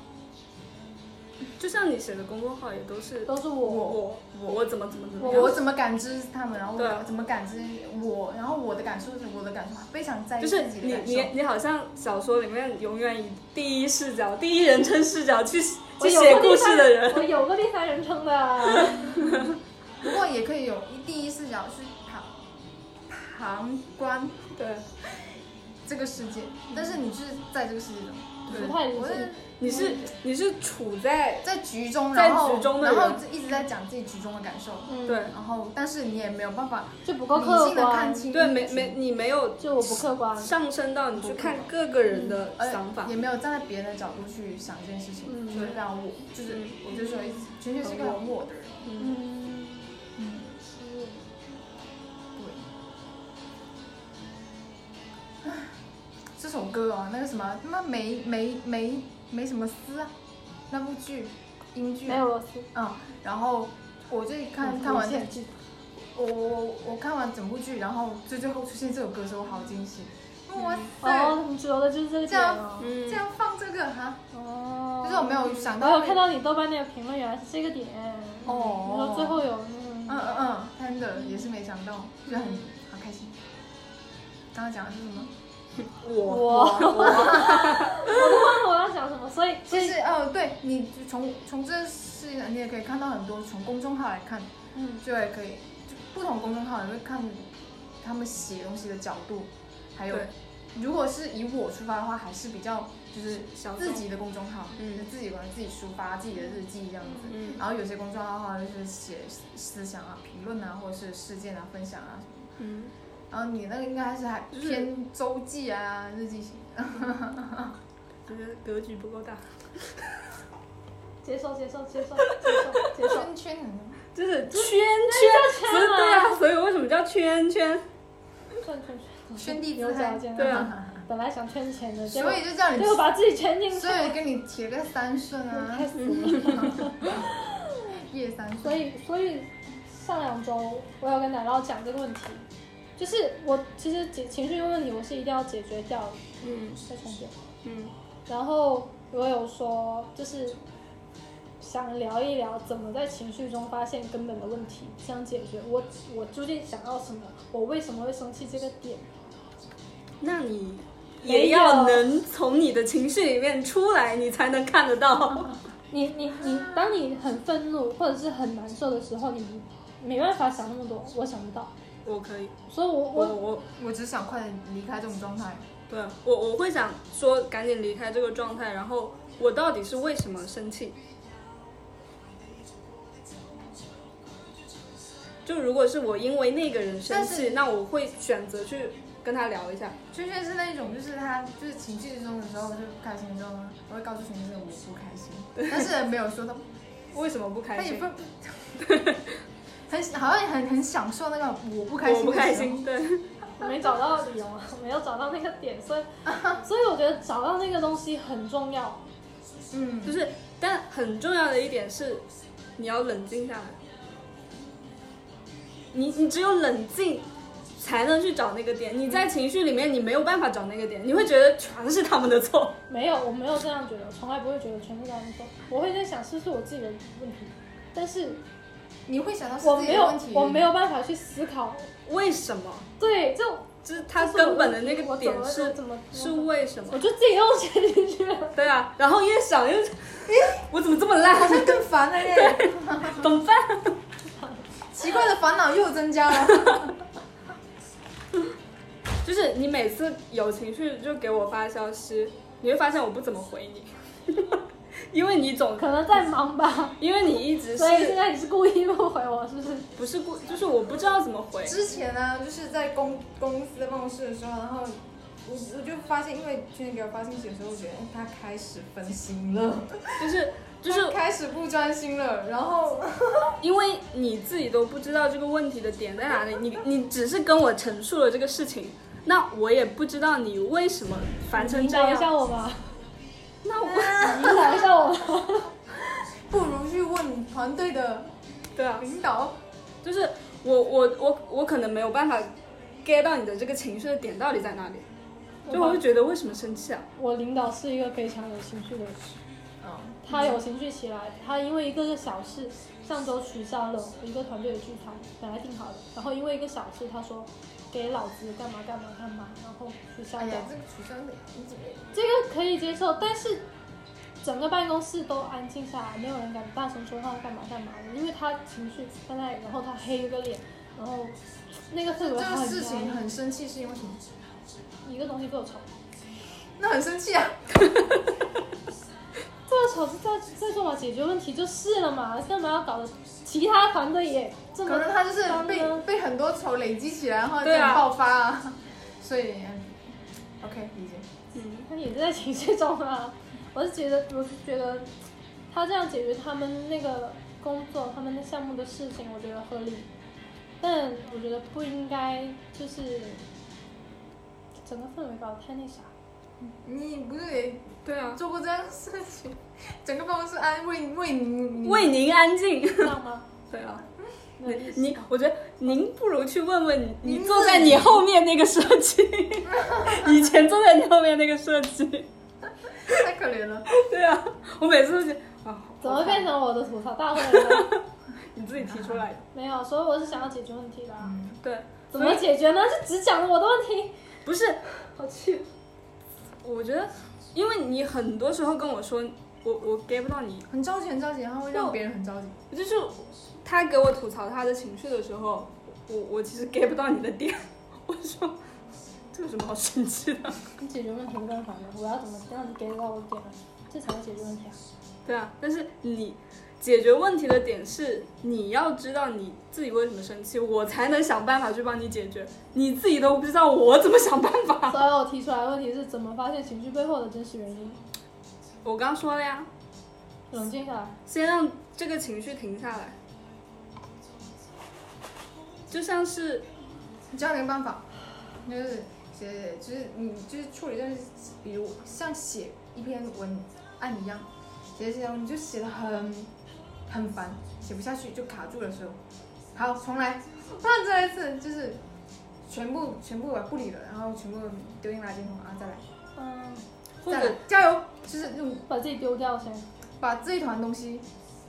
[SPEAKER 1] 就像你写的公众号也都是
[SPEAKER 2] 都是我，
[SPEAKER 1] 我我我怎么怎么怎么
[SPEAKER 3] 我
[SPEAKER 1] 我，
[SPEAKER 3] 怎么感知他们，然后怎么感知我，然后我的感受是我的感受，非常在意
[SPEAKER 1] 就是。你你你好像小说里面永远以第一视角、第一人称视角去去写故事的人，
[SPEAKER 2] 我有个第三人称的，
[SPEAKER 3] 不过也可以有一第一视角去旁旁观
[SPEAKER 1] 对，
[SPEAKER 3] 这个世界，但是你是在这个世界中，
[SPEAKER 2] 不太理解
[SPEAKER 3] 我是。
[SPEAKER 1] 你是你是处在
[SPEAKER 3] 在局中，
[SPEAKER 1] 在
[SPEAKER 3] 然后
[SPEAKER 1] 局中的
[SPEAKER 3] 然后
[SPEAKER 1] 人
[SPEAKER 3] 一直在讲自己局中的感受，
[SPEAKER 2] 嗯，
[SPEAKER 1] 对，
[SPEAKER 3] 然后但是你也没有办法
[SPEAKER 2] 就不够
[SPEAKER 3] 理
[SPEAKER 2] 客
[SPEAKER 3] 性的看
[SPEAKER 2] 观，
[SPEAKER 3] 清，
[SPEAKER 1] 对没没你没有
[SPEAKER 2] 就我不客观。
[SPEAKER 1] 上升到你去看各个人的
[SPEAKER 3] 呃
[SPEAKER 1] 想法
[SPEAKER 3] 也，没有站在别人的角度去想这件事情，
[SPEAKER 2] 嗯
[SPEAKER 3] 所以让我就是
[SPEAKER 1] 嗯
[SPEAKER 3] 我就说全全是一个很我的人，
[SPEAKER 1] 嗯，
[SPEAKER 2] 嗯，
[SPEAKER 3] 对。这首歌啊，那个什么，他妈没没没没什么丝啊，那部剧英剧
[SPEAKER 2] 没有螺丝。
[SPEAKER 3] 嗯，然后我就看看完
[SPEAKER 2] 限制。
[SPEAKER 3] 我我我我看完整部剧，然后最最后出现这首歌的时候，我好惊喜！哇塞，
[SPEAKER 2] 哦，你主要的就是这个点哦。
[SPEAKER 1] 嗯
[SPEAKER 3] 这样放这个哈，
[SPEAKER 2] 哦。
[SPEAKER 3] 就是我没有想到
[SPEAKER 2] 我有看到你豆瓣那个评论，原来是这个点。
[SPEAKER 3] 哦
[SPEAKER 2] 你说最后有嗯
[SPEAKER 3] 嗯嗯嗯，真的也是没想到，就很好开心。刚刚讲的是什么？
[SPEAKER 1] 我
[SPEAKER 2] 我我都忘了我要讲什么，所以
[SPEAKER 3] 其实哦，对你从从这事情，你也可以看到很多从公众号来看，
[SPEAKER 2] 嗯。
[SPEAKER 3] 就也可以，就不同公众号你会看他们写东西的角度，还有如果是以我出发的话，还是比较就是
[SPEAKER 1] 小
[SPEAKER 3] 自己的公众号，
[SPEAKER 1] 嗯。
[SPEAKER 3] 就自己可能自己抒发自己的日记这样子。
[SPEAKER 1] 嗯
[SPEAKER 3] 然后有些公众号的话就是写思想啊、评论啊，或者是事件啊、分享啊什么。
[SPEAKER 1] 嗯，
[SPEAKER 3] 然后你那个应该是还偏周记啊、日记型。
[SPEAKER 1] 觉得格局不够大，
[SPEAKER 2] 接受接受接受 接受接受。
[SPEAKER 3] 圈圈很
[SPEAKER 1] 就是圈
[SPEAKER 2] 圈
[SPEAKER 1] 圈，对啊，所以为什么叫圈圈？
[SPEAKER 2] 圈圈圈
[SPEAKER 3] 圈地
[SPEAKER 2] 有
[SPEAKER 3] 自嗨。
[SPEAKER 1] 对啊，
[SPEAKER 2] 本来想圈钱的，
[SPEAKER 3] 所以就叫你
[SPEAKER 2] 结果把自己圈进去
[SPEAKER 3] 所。以给你铁个三顺啊
[SPEAKER 2] 太，死了。
[SPEAKER 3] 叶三顺。
[SPEAKER 2] 所以所以上两周我有跟奶酪讲这个问题，就是我其实解情绪问题，我是一定要解决掉的，
[SPEAKER 1] 嗯
[SPEAKER 2] 再重点。
[SPEAKER 1] 嗯
[SPEAKER 2] 然后我有说，就是想聊一聊怎么在情绪中发现根本的问题，想解决我我究竟想要什么，我为什么会生气这个点。
[SPEAKER 1] 那你也要能从你的情绪里面出来，你才能看得到。
[SPEAKER 2] 你你你，当你很愤怒或者是很难受的时候，你没办法想那么多，我想不到，
[SPEAKER 1] 我可以，
[SPEAKER 2] 所以我我
[SPEAKER 1] 我我
[SPEAKER 3] 我只想快点离开这种状态。
[SPEAKER 1] 对我我会想说赶紧离开这个状态，然后我到底是为什么生气？就如果是我因为那个人生
[SPEAKER 3] 但
[SPEAKER 1] 气，那我会选择去跟他聊一下。
[SPEAKER 3] 圈圈是那种，就是他就是情绪中的时候就不开心，你知道吗？我会告诉圈圈我不开心，但是没有说他，
[SPEAKER 1] 为什么不开心？
[SPEAKER 3] 他也不 很好像很很享受那个我不开心，
[SPEAKER 1] 我不开。心，对，
[SPEAKER 2] 我没找到理由啊，我没有找到那个点，所以 所以我觉得找到那个东西很重要。
[SPEAKER 3] 嗯，
[SPEAKER 1] 就是，但很重要的一点是，你要冷静下来。你你只有冷静，才能去找那个点。你在情绪里面，你没有办法找那个点，你会觉得全是他们的错。
[SPEAKER 2] 没有，我没有这样觉得，从来不会觉得全是他们错。我会在想是不是我自己的问题，但是
[SPEAKER 3] 你会想到是
[SPEAKER 2] 我没有我没有办法去思考。
[SPEAKER 1] 为什么？
[SPEAKER 2] 对，就
[SPEAKER 1] 就是它
[SPEAKER 2] 这是我
[SPEAKER 1] 根本的那个点是
[SPEAKER 2] 怎么
[SPEAKER 1] 是为什么
[SPEAKER 2] 我？就自己又陷进去了。
[SPEAKER 1] 对啊，然后越想越，诶，我怎么这么烂？
[SPEAKER 3] 好像更烦了耶，
[SPEAKER 1] 怎么办？
[SPEAKER 3] 奇怪的烦恼又增加了。
[SPEAKER 1] 就是你每次有情绪就给我发消息，你会发现我不怎么回你，因为你总
[SPEAKER 2] 可能在忙吧，
[SPEAKER 1] 因为你一直
[SPEAKER 2] 所以现在你是故意不回我，是不是？
[SPEAKER 1] 不是故就是我不知道怎么回。
[SPEAKER 3] 之前呢，就是在公公司的办公室的时候，然后我我就发现，因为圈圈给我发信息的时候，我觉得哎他开始分心了，
[SPEAKER 1] 就是 就是
[SPEAKER 3] 开始不专心了，然后
[SPEAKER 1] 因为你自己都不知道这个问题的点在哪里，你你只是跟我陈述了这个事情，那我也不知道你为什么烦成这
[SPEAKER 2] 引导一下。我吧，
[SPEAKER 1] 那我
[SPEAKER 2] 引导一下我吧。
[SPEAKER 3] 不如去问团队的
[SPEAKER 1] 对啊，
[SPEAKER 3] 领导。
[SPEAKER 1] 就是我我我我可能没有办法 get 到你的这个情绪的点到底在哪里，就我会觉得为什么生气啊？
[SPEAKER 2] 我领导是一个非常有情绪的人，
[SPEAKER 3] 嗯，
[SPEAKER 2] 他有情绪起来，他因为一个个小事，上周取消了一个团队的聚餐，本来定好的，然后因为一个小事，他说给老子干嘛干嘛干嘛，然后取消掉
[SPEAKER 3] 哎呀，。这个取消的，你怎么？
[SPEAKER 2] 这个可以接受，但是整个办公室都安静下来，没有人敢大声说话，干嘛干嘛的，因为他情绪在那里，然后他黑了个脸，然后那个氛
[SPEAKER 3] 这个
[SPEAKER 2] 围很
[SPEAKER 3] 事情很生气是因为什么？
[SPEAKER 2] 抑一个东西被我吵，
[SPEAKER 3] 那很生气啊！
[SPEAKER 2] 这个吵是在在做嘛解决问题就是了嘛，干嘛要搞得其他团队也这么
[SPEAKER 3] 可能他就是被被很多仇累积起来，然后
[SPEAKER 1] 这样
[SPEAKER 3] 爆发啊，所以嗯 OK 理解。
[SPEAKER 1] 嗯，
[SPEAKER 2] 他也是在情绪中啊。我是觉得，我是觉得他这样解决他们那个工作、他们的项目的事情，我觉得合理。但我觉得不应该就是整个氛围搞得太那啥。
[SPEAKER 3] 你不是也
[SPEAKER 1] 对啊，
[SPEAKER 3] 做过这样的事情？整个办公室安为为您
[SPEAKER 1] 为您安静。
[SPEAKER 2] 这样吗？
[SPEAKER 1] 对啊，
[SPEAKER 2] 没有意思
[SPEAKER 1] 你我觉得您不如去问问你，你坐在你后面那个设计，以前坐在你后面那个设计。
[SPEAKER 3] 太可怜了。
[SPEAKER 1] 对啊，我每次都觉得啊，
[SPEAKER 2] 怎么变成我的吐槽大会了？
[SPEAKER 1] 你自己提出来的？
[SPEAKER 2] 没有，所以我是想要解决问题的
[SPEAKER 1] 对，
[SPEAKER 2] 怎么解决呢？就只讲了我的问题，
[SPEAKER 1] 不是，
[SPEAKER 2] 好气。
[SPEAKER 1] 我觉得，因为你很多时候跟我说，我我 get 不到你，
[SPEAKER 3] 很着急，很着急，然后会让别人很着急。
[SPEAKER 1] 就是他给我吐槽他的情绪的时候，我我其实 get 不到你的点，我说这有什么好生气的？
[SPEAKER 2] 你解决问题的办法呢？我要怎么让你 get 到我的点呢？这才能解决问题啊！
[SPEAKER 1] 对啊，但是你解决问题的点是你要知道你自己为什么生气，我才能想办法去帮你解决。你自己都不知道，我怎么想办法？
[SPEAKER 2] 所以我提出来的问题是怎么发现情绪背后的真实原因？
[SPEAKER 1] 我刚说了呀，
[SPEAKER 2] 冷静下来，
[SPEAKER 1] 先让这个情绪停下来，就像是
[SPEAKER 3] 教你个办法，就是写，就是你就是处理这件事，比如像写一篇文案一样，写写你就写的很很烦，写不下去就卡住的时候，好，重来，那再来一次，就是全部全部不理了，然后全部丢进垃圾桶，然后再来，
[SPEAKER 2] 嗯，
[SPEAKER 3] 再
[SPEAKER 1] 或者
[SPEAKER 3] 加油，就是那种
[SPEAKER 2] 把自己丢掉先。
[SPEAKER 3] 把这一团东西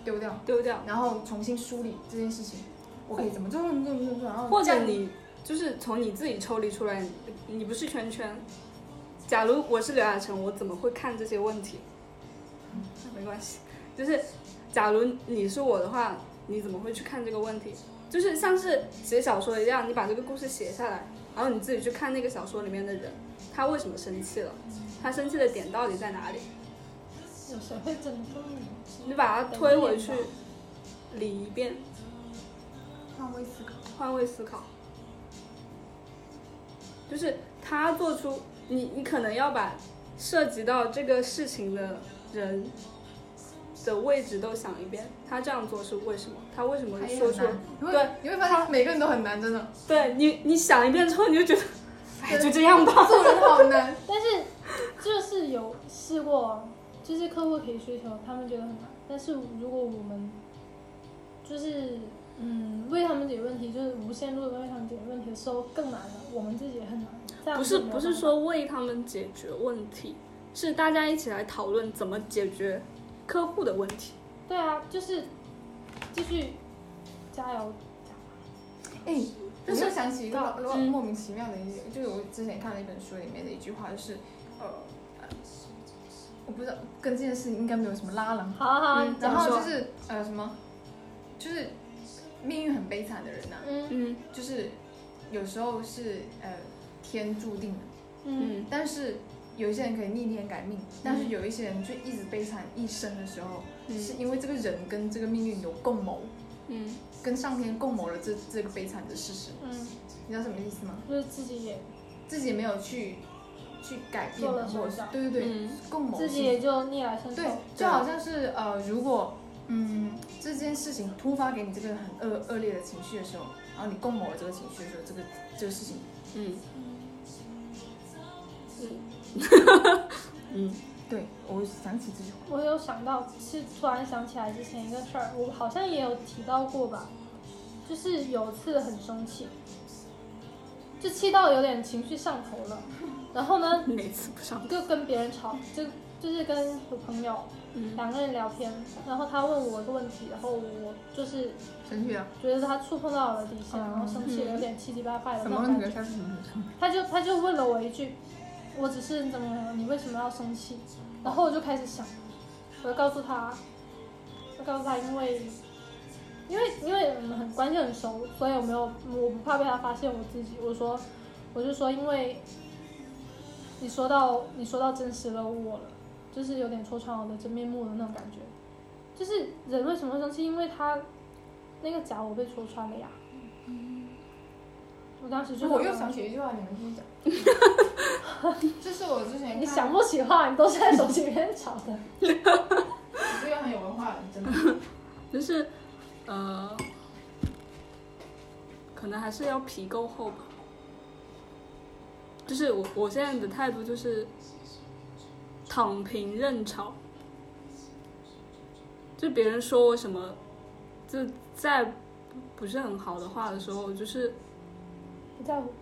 [SPEAKER 3] 丢掉，
[SPEAKER 1] 丢掉，
[SPEAKER 3] 然后重新梳理这件事情，我可以怎么做，怎么做，怎么做，然后
[SPEAKER 1] 或者你就是从你自己抽离出来，你你不是圈圈。假如我是刘亚成，我怎么会看这些问题？没关系，就是假如你是我的话，你怎么会去看这个问题？就是像是写小说一样，你把这个故事写下来，然后你自己去看那个小说里面的人，他为什么生气了，他生气的点到底在哪里？
[SPEAKER 2] 有谁会这么做呢？
[SPEAKER 1] 你把他推回去，理一遍，
[SPEAKER 3] 换位思考。
[SPEAKER 1] 换位思考，就是他做出你，你可能要把涉及到这个事情的人的位置都想一遍，他这样做是为什么？他为什么说出？对
[SPEAKER 3] 你会发现每个人都很难，真的，
[SPEAKER 1] 对你，你想一遍之后，你就觉得，哎，就这样吧。
[SPEAKER 3] 做人好难。
[SPEAKER 2] 但是就是有试过，就是客户可以需求，他们觉得很难。但是如果我们就是嗯为他们解决问题，就是无限度的为他们解决问题的时候更难了，我们自己也很难。这样
[SPEAKER 1] 不是不是说为他们解决问题，是大家一起来讨论怎么解决客户的问题。
[SPEAKER 2] 对啊，就是继续加油。
[SPEAKER 3] 哎，我
[SPEAKER 1] 就是
[SPEAKER 3] 又想起一个莫名其妙的一点，就是我之前看了一本书里面的一句话，就是呃，呃我不知道跟这件事情应该没有什么拉郎，
[SPEAKER 2] 好啊好
[SPEAKER 3] 然后就是呃什么，就是命运很悲惨的人呐、
[SPEAKER 2] 嗯。
[SPEAKER 1] 嗯
[SPEAKER 3] 就是有时候是呃天注定的，
[SPEAKER 2] 嗯。
[SPEAKER 1] 嗯。
[SPEAKER 3] 但是有一些人可以逆天改命，但是有一些人就一直悲惨一生的时候，
[SPEAKER 1] 嗯。
[SPEAKER 3] 是因为这个人跟这个命运有共谋，
[SPEAKER 1] 嗯
[SPEAKER 3] 跟上天共谋了这这个悲惨的事实，
[SPEAKER 2] 嗯，
[SPEAKER 3] 你知道什么意思吗？
[SPEAKER 2] 就是自己也
[SPEAKER 3] 自己也没有去去改变或者是对对对，
[SPEAKER 1] 嗯。
[SPEAKER 3] 共谋。
[SPEAKER 2] 自己也就逆来顺受。
[SPEAKER 3] 对，就好像是呃，如果嗯这件事情突发给你这个很恶恶劣的情绪的时候，然后你共谋了这个情绪的时候，这个这个事情，
[SPEAKER 1] 嗯。嗯
[SPEAKER 3] 对我想起这句话，
[SPEAKER 2] 我有想到，是突然想起来之前一个事儿，我好像也有提到过吧，就是有次很生气，就气到有点情绪上头了，然后呢
[SPEAKER 1] 每次不上。
[SPEAKER 2] 就跟别人吵，就就是跟我朋友
[SPEAKER 1] 嗯
[SPEAKER 2] 两个人聊天，然后他问我一个问题，然后我就是
[SPEAKER 3] 生气了，
[SPEAKER 2] 觉得他触碰到我的底线，然后生气有点气急败坏的？那种感觉。他就他就问了我一句，我只是怎么样，你为什么要生气？然后我就开始想，我就告诉他，我告诉他，因为因为因为我们很关系很熟，所以我没有我不怕被他发现我自己。我说我就说，因为你说到你说到真实的我了，就是有点戳穿我的真面目的那种感觉。就是人为什么会生气？因为他那个假我被戳穿了呀。我当时就
[SPEAKER 3] 我又想起一句话，你们继续讲。这是我之前
[SPEAKER 2] 你想不起话，你都是在手机里面找的。
[SPEAKER 3] 你这个很有文化的，真的。
[SPEAKER 1] 就是呃，可能还是要皮够厚吧。就是我我现在的态度就是躺平认吵，就别人说我什么，就在不是很好的话的时候，就是
[SPEAKER 2] 不在乎。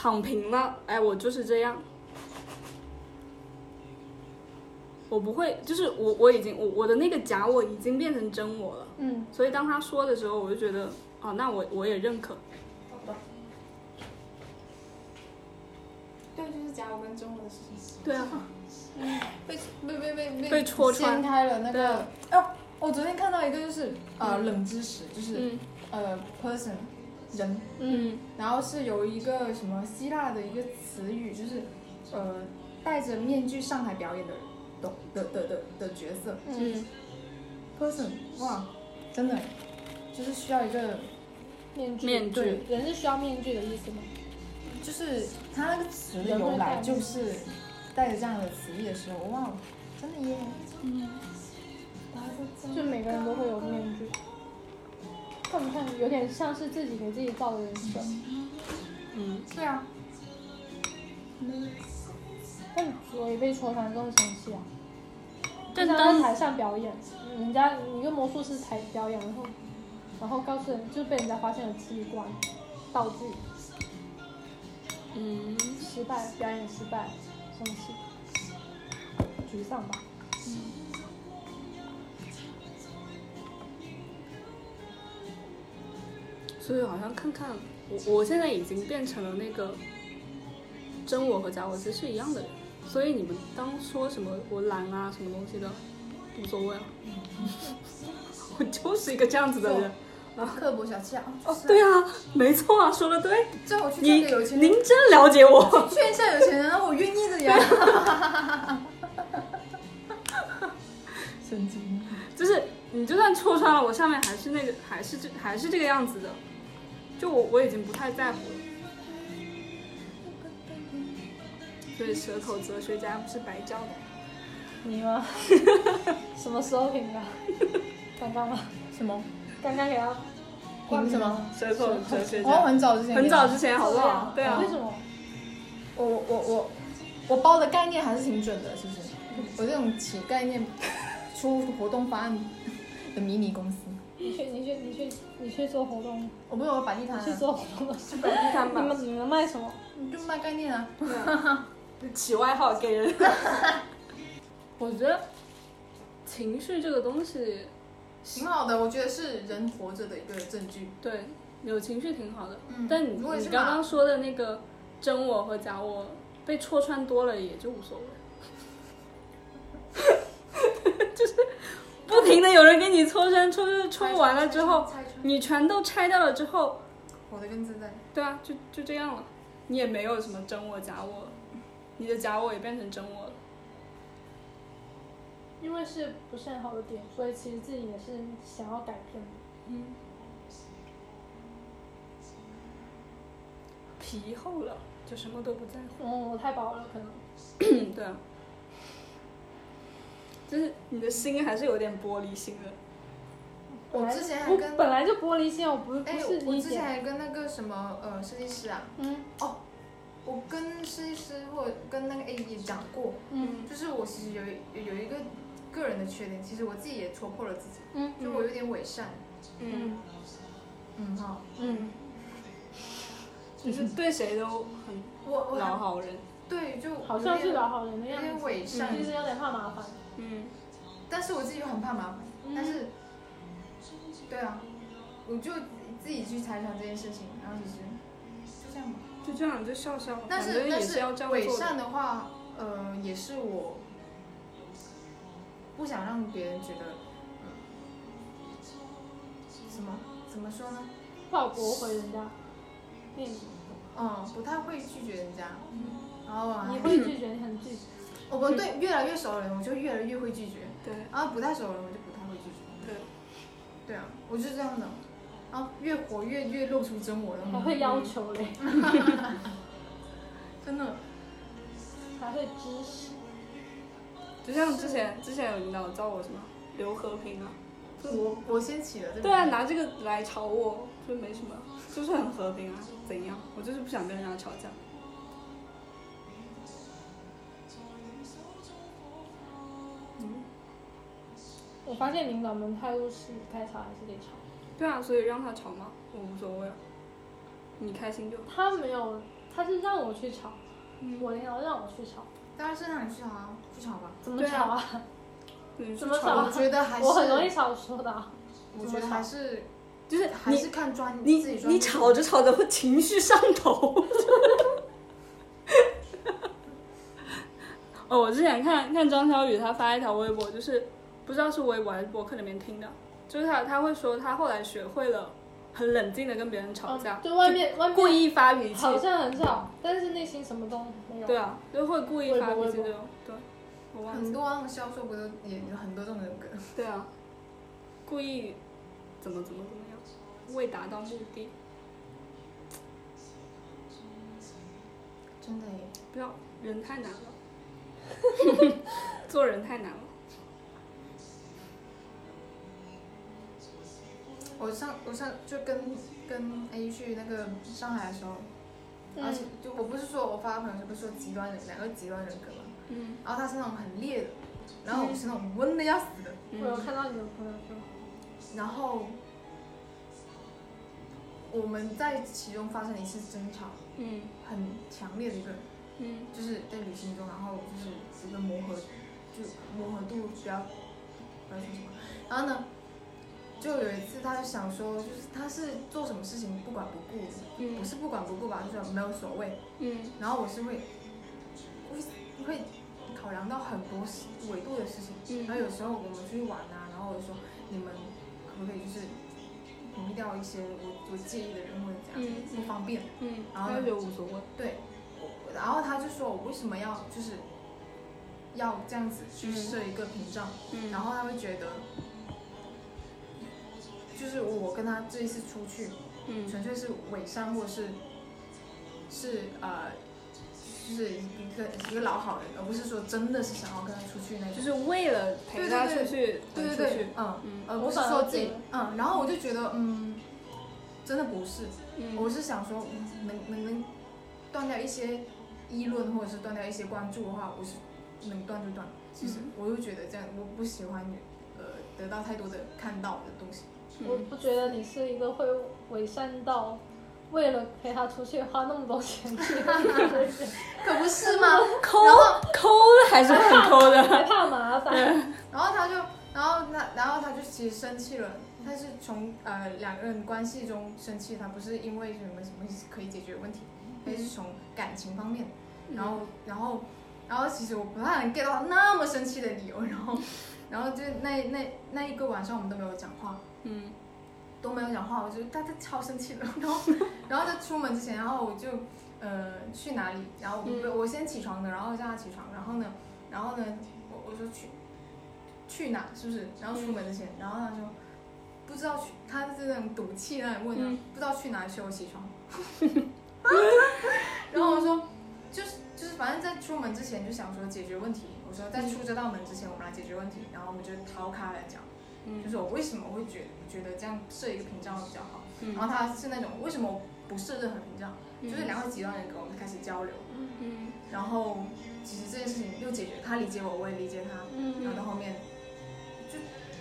[SPEAKER 1] 躺平了，哎，我就是这样。我不会，就是我我已经我我的那个假我已经变成真我了。
[SPEAKER 2] 嗯，
[SPEAKER 1] 所以当他说的时候，我就觉得，哦，那我我也认可。
[SPEAKER 3] 对，就是假我跟真我的事情。
[SPEAKER 1] 对啊，
[SPEAKER 3] 被被被被
[SPEAKER 1] 被戳穿
[SPEAKER 3] 开了那
[SPEAKER 1] 对
[SPEAKER 3] 个。哦，我昨天看到一个就是呃
[SPEAKER 1] 嗯
[SPEAKER 3] 冷知识，就是
[SPEAKER 1] 嗯
[SPEAKER 3] 呃 person 人，
[SPEAKER 1] 嗯。
[SPEAKER 3] 然后是有一个什么希腊的一个词语，就是呃戴着面具上台表演的的的的的的角色。
[SPEAKER 1] 嗯。
[SPEAKER 3] person，哇，真的就是需要一个，
[SPEAKER 2] 面具。
[SPEAKER 1] 面具，
[SPEAKER 2] 人是需要面具的意思吗？
[SPEAKER 3] 就是它那个词的由来就是带着这样的词义的时候，哇，真的耶，
[SPEAKER 1] 嗯，
[SPEAKER 2] 就每个人都会有面具。看不看？有点像是自己给自己造的人设。
[SPEAKER 1] 嗯，
[SPEAKER 3] 对啊，
[SPEAKER 2] 但所以被戳穿更生气啊！
[SPEAKER 1] 但
[SPEAKER 2] 就像在
[SPEAKER 1] 当
[SPEAKER 2] 台上表演，人家一个魔术师台表演，然后然后告诉人就被人家发现了机关道具，
[SPEAKER 1] 嗯，
[SPEAKER 2] 失败，表演失败，生气，沮丧吧。
[SPEAKER 1] 所以好像看看我，我现在已经变成了那个真我和假我其实是一样的人，所以你们当说什么我懒啊什么东西的，无所谓啊，我就是一个这样子的人。
[SPEAKER 3] 刻薄小气啊！
[SPEAKER 1] 哦，对啊，没错啊，说的对，
[SPEAKER 3] 叫我去
[SPEAKER 1] 你
[SPEAKER 3] 见个有钱人，
[SPEAKER 1] 您真了解我。
[SPEAKER 3] 劝一下有钱人啊，我愿意的呀。神经。
[SPEAKER 1] 就是你就算戳穿了我，下面还是那个，还是这还是这个样子的，就我我已经不太在乎了。所以舌头哲学家不是白叫的。
[SPEAKER 2] 你吗？什么时候评的？刚刚吗？
[SPEAKER 3] 什么？
[SPEAKER 2] 刚刚给他
[SPEAKER 3] 凭什么？
[SPEAKER 1] 舌头哲学
[SPEAKER 3] 我
[SPEAKER 1] 家，
[SPEAKER 3] 很早之前，
[SPEAKER 1] 很早之前好不好？对啊
[SPEAKER 2] 为，什么？
[SPEAKER 3] 我我我我我包的概念还是挺准的，是不是？我这种起概念出活动方案的迷你公司，
[SPEAKER 2] 你去你去你去你去做活动，
[SPEAKER 3] 我不是有摆地摊啊，
[SPEAKER 2] 去做活动的时候，
[SPEAKER 1] 本地摊吧，
[SPEAKER 2] 你们你们卖什么？
[SPEAKER 3] 你就卖概念啊。
[SPEAKER 1] 起外号给人。我觉得情绪这个东西，
[SPEAKER 3] 挺好的，我觉得是人活着的一个证据。
[SPEAKER 1] 对，有情绪挺好的。
[SPEAKER 3] 嗯
[SPEAKER 1] 但你你
[SPEAKER 3] 如果是马
[SPEAKER 1] 刚刚说的那个真我和假我被戳穿多了，也就无所谓。就是不停的有人给你戳穿，戳戳戳完了之后，你全都拆掉了之后，
[SPEAKER 3] 活得更自在。
[SPEAKER 1] 对啊，就就这样了，你也没有什么真我假我了，你的假我也变成真我了。
[SPEAKER 2] 因为是不是很好的点，所以其实自己也是想要改变的。
[SPEAKER 1] 嗯，皮厚了就什么都不在乎。
[SPEAKER 2] 嗯，我太薄了，可能。
[SPEAKER 1] 嗯，对啊，就是你的心还是有点玻璃心的。
[SPEAKER 3] 我之前还跟
[SPEAKER 2] 本来就玻璃心，我不是不
[SPEAKER 3] 哎，
[SPEAKER 2] 是理
[SPEAKER 3] 我之前。还跟那个什么呃设计师啊，
[SPEAKER 2] 嗯哦
[SPEAKER 3] 我跟设计师或者跟那个 A E 讲过，
[SPEAKER 2] 嗯
[SPEAKER 3] 就是我其实有一有一个个人的缺点，其实我自己也戳破了自己，
[SPEAKER 2] 嗯
[SPEAKER 3] 就我有点伪善。
[SPEAKER 1] 嗯，
[SPEAKER 3] 嗯好，
[SPEAKER 2] 嗯，
[SPEAKER 1] 就是对谁都很 老好人。
[SPEAKER 3] 对就
[SPEAKER 2] 好像是老好人的
[SPEAKER 3] 有点伪善，
[SPEAKER 2] 其实有点怕麻烦。
[SPEAKER 1] 嗯，
[SPEAKER 3] 但是我自己又很怕麻烦，
[SPEAKER 2] 嗯
[SPEAKER 3] 但是，对啊，我就自己去猜想这件事情，然后其实就这样吧。
[SPEAKER 1] 就这样就笑笑，
[SPEAKER 3] 但是但是伪。善的话，呃，也是我不想让别人觉得，嗯，什么怎么说呢？
[SPEAKER 2] 怕我驳回人家面子，
[SPEAKER 3] 嗯，不太会拒绝人家，然
[SPEAKER 2] 你，会拒绝，你很拒绝。
[SPEAKER 3] 我们对越来越熟的人，我就越来越会拒绝，
[SPEAKER 1] 对
[SPEAKER 3] 然后不太熟的人，我就不太会拒绝。
[SPEAKER 1] 对，
[SPEAKER 3] 对啊，我就是这样的，然后越活越越露出真我的那种，
[SPEAKER 2] 还会要求嘞
[SPEAKER 3] 真的。
[SPEAKER 2] 还会支持。
[SPEAKER 1] 就像之前之前有领导叫我什么刘和平啊，
[SPEAKER 3] 我我先起了这个。
[SPEAKER 1] 对啊，拿这个来吵我，就没什么，就是很和平啊，怎样？我就是不想跟人家吵架。
[SPEAKER 2] 我发现领导们态度是该吵还是得吵，
[SPEAKER 1] 对啊，所以让他吵嘛，我无所谓啊，你开心就好。
[SPEAKER 2] 他没有，他是让我去吵，
[SPEAKER 1] 嗯
[SPEAKER 2] 我领导让我去吵，
[SPEAKER 3] 当然是让你去吵啊，去吵吧。
[SPEAKER 2] 怎么
[SPEAKER 1] 对啊
[SPEAKER 2] 吵啊？
[SPEAKER 1] 你
[SPEAKER 2] 怎么
[SPEAKER 1] 去吵
[SPEAKER 2] 吵
[SPEAKER 3] 我觉得还是，
[SPEAKER 2] 我很容易吵说的啊。
[SPEAKER 3] 我觉得还是
[SPEAKER 1] 就是
[SPEAKER 3] 还
[SPEAKER 1] 你
[SPEAKER 3] 是看专
[SPEAKER 1] 你
[SPEAKER 3] 自己专
[SPEAKER 1] 你吵着吵着会情绪上头。哦，我之前看看张小雨，他发一条微博，就是不知道是微博还是博客里面听的，就是他他会说他后来学会了很冷静的跟别人吵架，
[SPEAKER 2] 嗯就外面外面
[SPEAKER 1] 故意发脾气，
[SPEAKER 2] 好像很少，但是内心什么都没有。
[SPEAKER 1] 对啊，就会故意发脾气这种，对，我忘记，
[SPEAKER 3] 很多那种销售不都也有很多这种人格。
[SPEAKER 1] 对啊，故意怎么怎么怎么样，为达到目的，
[SPEAKER 3] 真的耶，
[SPEAKER 1] 不要人太难了，做人太难了。
[SPEAKER 3] 我上我上就跟跟 A 去那个上海的时候，而且
[SPEAKER 2] 嗯，
[SPEAKER 3] 就我不是说我发朋友圈不是说极端人两个极端人格嘛，
[SPEAKER 1] 嗯。
[SPEAKER 3] 然后他是那种很烈的，然后我是那种温的要死的，
[SPEAKER 2] 我有看到你的朋友圈，
[SPEAKER 3] 然后我们在其中发生了一次争吵，
[SPEAKER 1] 嗯。
[SPEAKER 3] 很强烈的一个，
[SPEAKER 1] 嗯。
[SPEAKER 3] 就是在旅行中，然后就是一个磨合，就磨合度比较，不要说什么，然后呢，就有一次他就想说，就是他是做什么事情不管不顾，不
[SPEAKER 1] 嗯
[SPEAKER 3] 是不管不顾吧，就是没有所谓，
[SPEAKER 1] 嗯
[SPEAKER 3] 然后我是会，会会考量到很多事维度的事情，
[SPEAKER 1] 嗯
[SPEAKER 3] 然后有时候我们出去玩啊，然后我就说你们可不可以就是屏蔽掉一些我我介意的人或者这样，
[SPEAKER 1] 嗯
[SPEAKER 3] 不方便。
[SPEAKER 1] 嗯，
[SPEAKER 3] 然后
[SPEAKER 1] 他就觉得无所谓。
[SPEAKER 3] 对，我然后他就说我为什么要就是要这样子去
[SPEAKER 1] 嗯
[SPEAKER 3] 设一个屏障，
[SPEAKER 1] 嗯，
[SPEAKER 3] 然后他会觉得，就是我跟他这一次出去，
[SPEAKER 1] 嗯
[SPEAKER 3] 纯粹是伪善或者是是呃。就是一个一个老好人，而不是说真的是想要跟他出去那种。
[SPEAKER 1] 就是为了陪他出去，
[SPEAKER 3] 对对对嗯，
[SPEAKER 1] 嗯
[SPEAKER 3] 而不是说自己，嗯，然后我就觉得，嗯，真的不是，
[SPEAKER 1] 嗯，
[SPEAKER 3] 我是想说，嗯能能能断掉一些议论或者是断掉一些关注的话，我是能断就断。其实
[SPEAKER 1] 嗯
[SPEAKER 3] 我就觉得这样，我不喜欢呃得到太多的看到的东西。
[SPEAKER 2] 我不觉得你是一个会伪善到为了陪他出去花那么多钱去的人，
[SPEAKER 3] 可不是吗？
[SPEAKER 1] 抠抠还是很抠的，
[SPEAKER 2] 还怕麻烦。
[SPEAKER 3] 然后他就，然后他，然后他就其实生气了。他是从呃两个人关系中生气，他不是因为什么什么可以解决问题，他是从感情方面。然后，然后，然后其实我不太能 get 到那么生气的理由。然后，然后就那那那一个晚上我们都没有讲话，
[SPEAKER 1] 嗯
[SPEAKER 3] 都没有讲话，我就他他超生气的。然后，然后在出门之前，然后我就呃去哪里，然后我、
[SPEAKER 1] 嗯
[SPEAKER 3] 我先起床的，然后叫他起床，然后呢，然后呢，我我说去去哪是不是？然后出门之前，然后他说不知道去，他是那种赌气那种问他、
[SPEAKER 1] 嗯
[SPEAKER 3] 不知道去哪里，催我起床。然后我说就是就是反正在出门之前就想说解决问题，我说在出这道门之前我们来解决问题，然后我们就逃开来讲。
[SPEAKER 1] 嗯。
[SPEAKER 3] 就是我为什么会觉觉得这样设一个屏障会比较好。
[SPEAKER 1] 嗯。
[SPEAKER 3] 然后他是那种为什么不设任何屏障，就是两个极端人格，我们就开始交流，
[SPEAKER 1] 嗯。
[SPEAKER 3] 然后其实这件事情又解决，他理解我，我也理解他，
[SPEAKER 2] 嗯。
[SPEAKER 3] 然后到后面就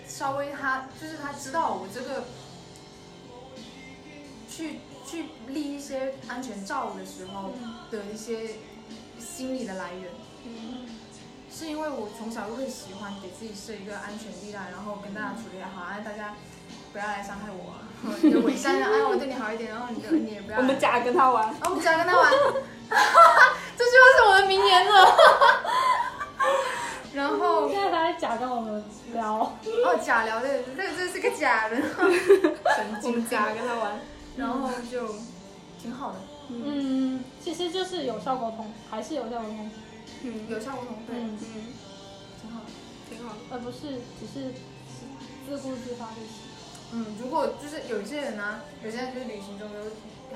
[SPEAKER 3] 稍微他就是他知道我这个去去立一些安全罩的时候的一些心理的来源。
[SPEAKER 1] 嗯
[SPEAKER 3] 是因为我从小就会喜欢给自己设一个安全地带，然后跟大家处理好，哎，大家不要来伤害我。啊，你的伪善啊，哎，我对你好一点，然后你就你也不要。
[SPEAKER 1] 我们假跟他玩，
[SPEAKER 3] 我们假跟他玩，这句话是我的名言了。然后
[SPEAKER 2] 现在他在假跟我们聊，
[SPEAKER 3] 哦，假聊的，这个这是个假的，神
[SPEAKER 1] 我
[SPEAKER 3] 经
[SPEAKER 1] 们假跟他玩，
[SPEAKER 3] 然后就挺好的，
[SPEAKER 2] 嗯，其实就是有效沟通，还是有效沟通，
[SPEAKER 1] 嗯
[SPEAKER 3] 有效沟通，对，
[SPEAKER 2] 嗯，
[SPEAKER 1] 嗯，
[SPEAKER 3] 挺好的。
[SPEAKER 1] 挺好的，
[SPEAKER 2] 而不是只是自顾自发就行。
[SPEAKER 3] 嗯，如果就是有一些人呢、有些人就是旅行中有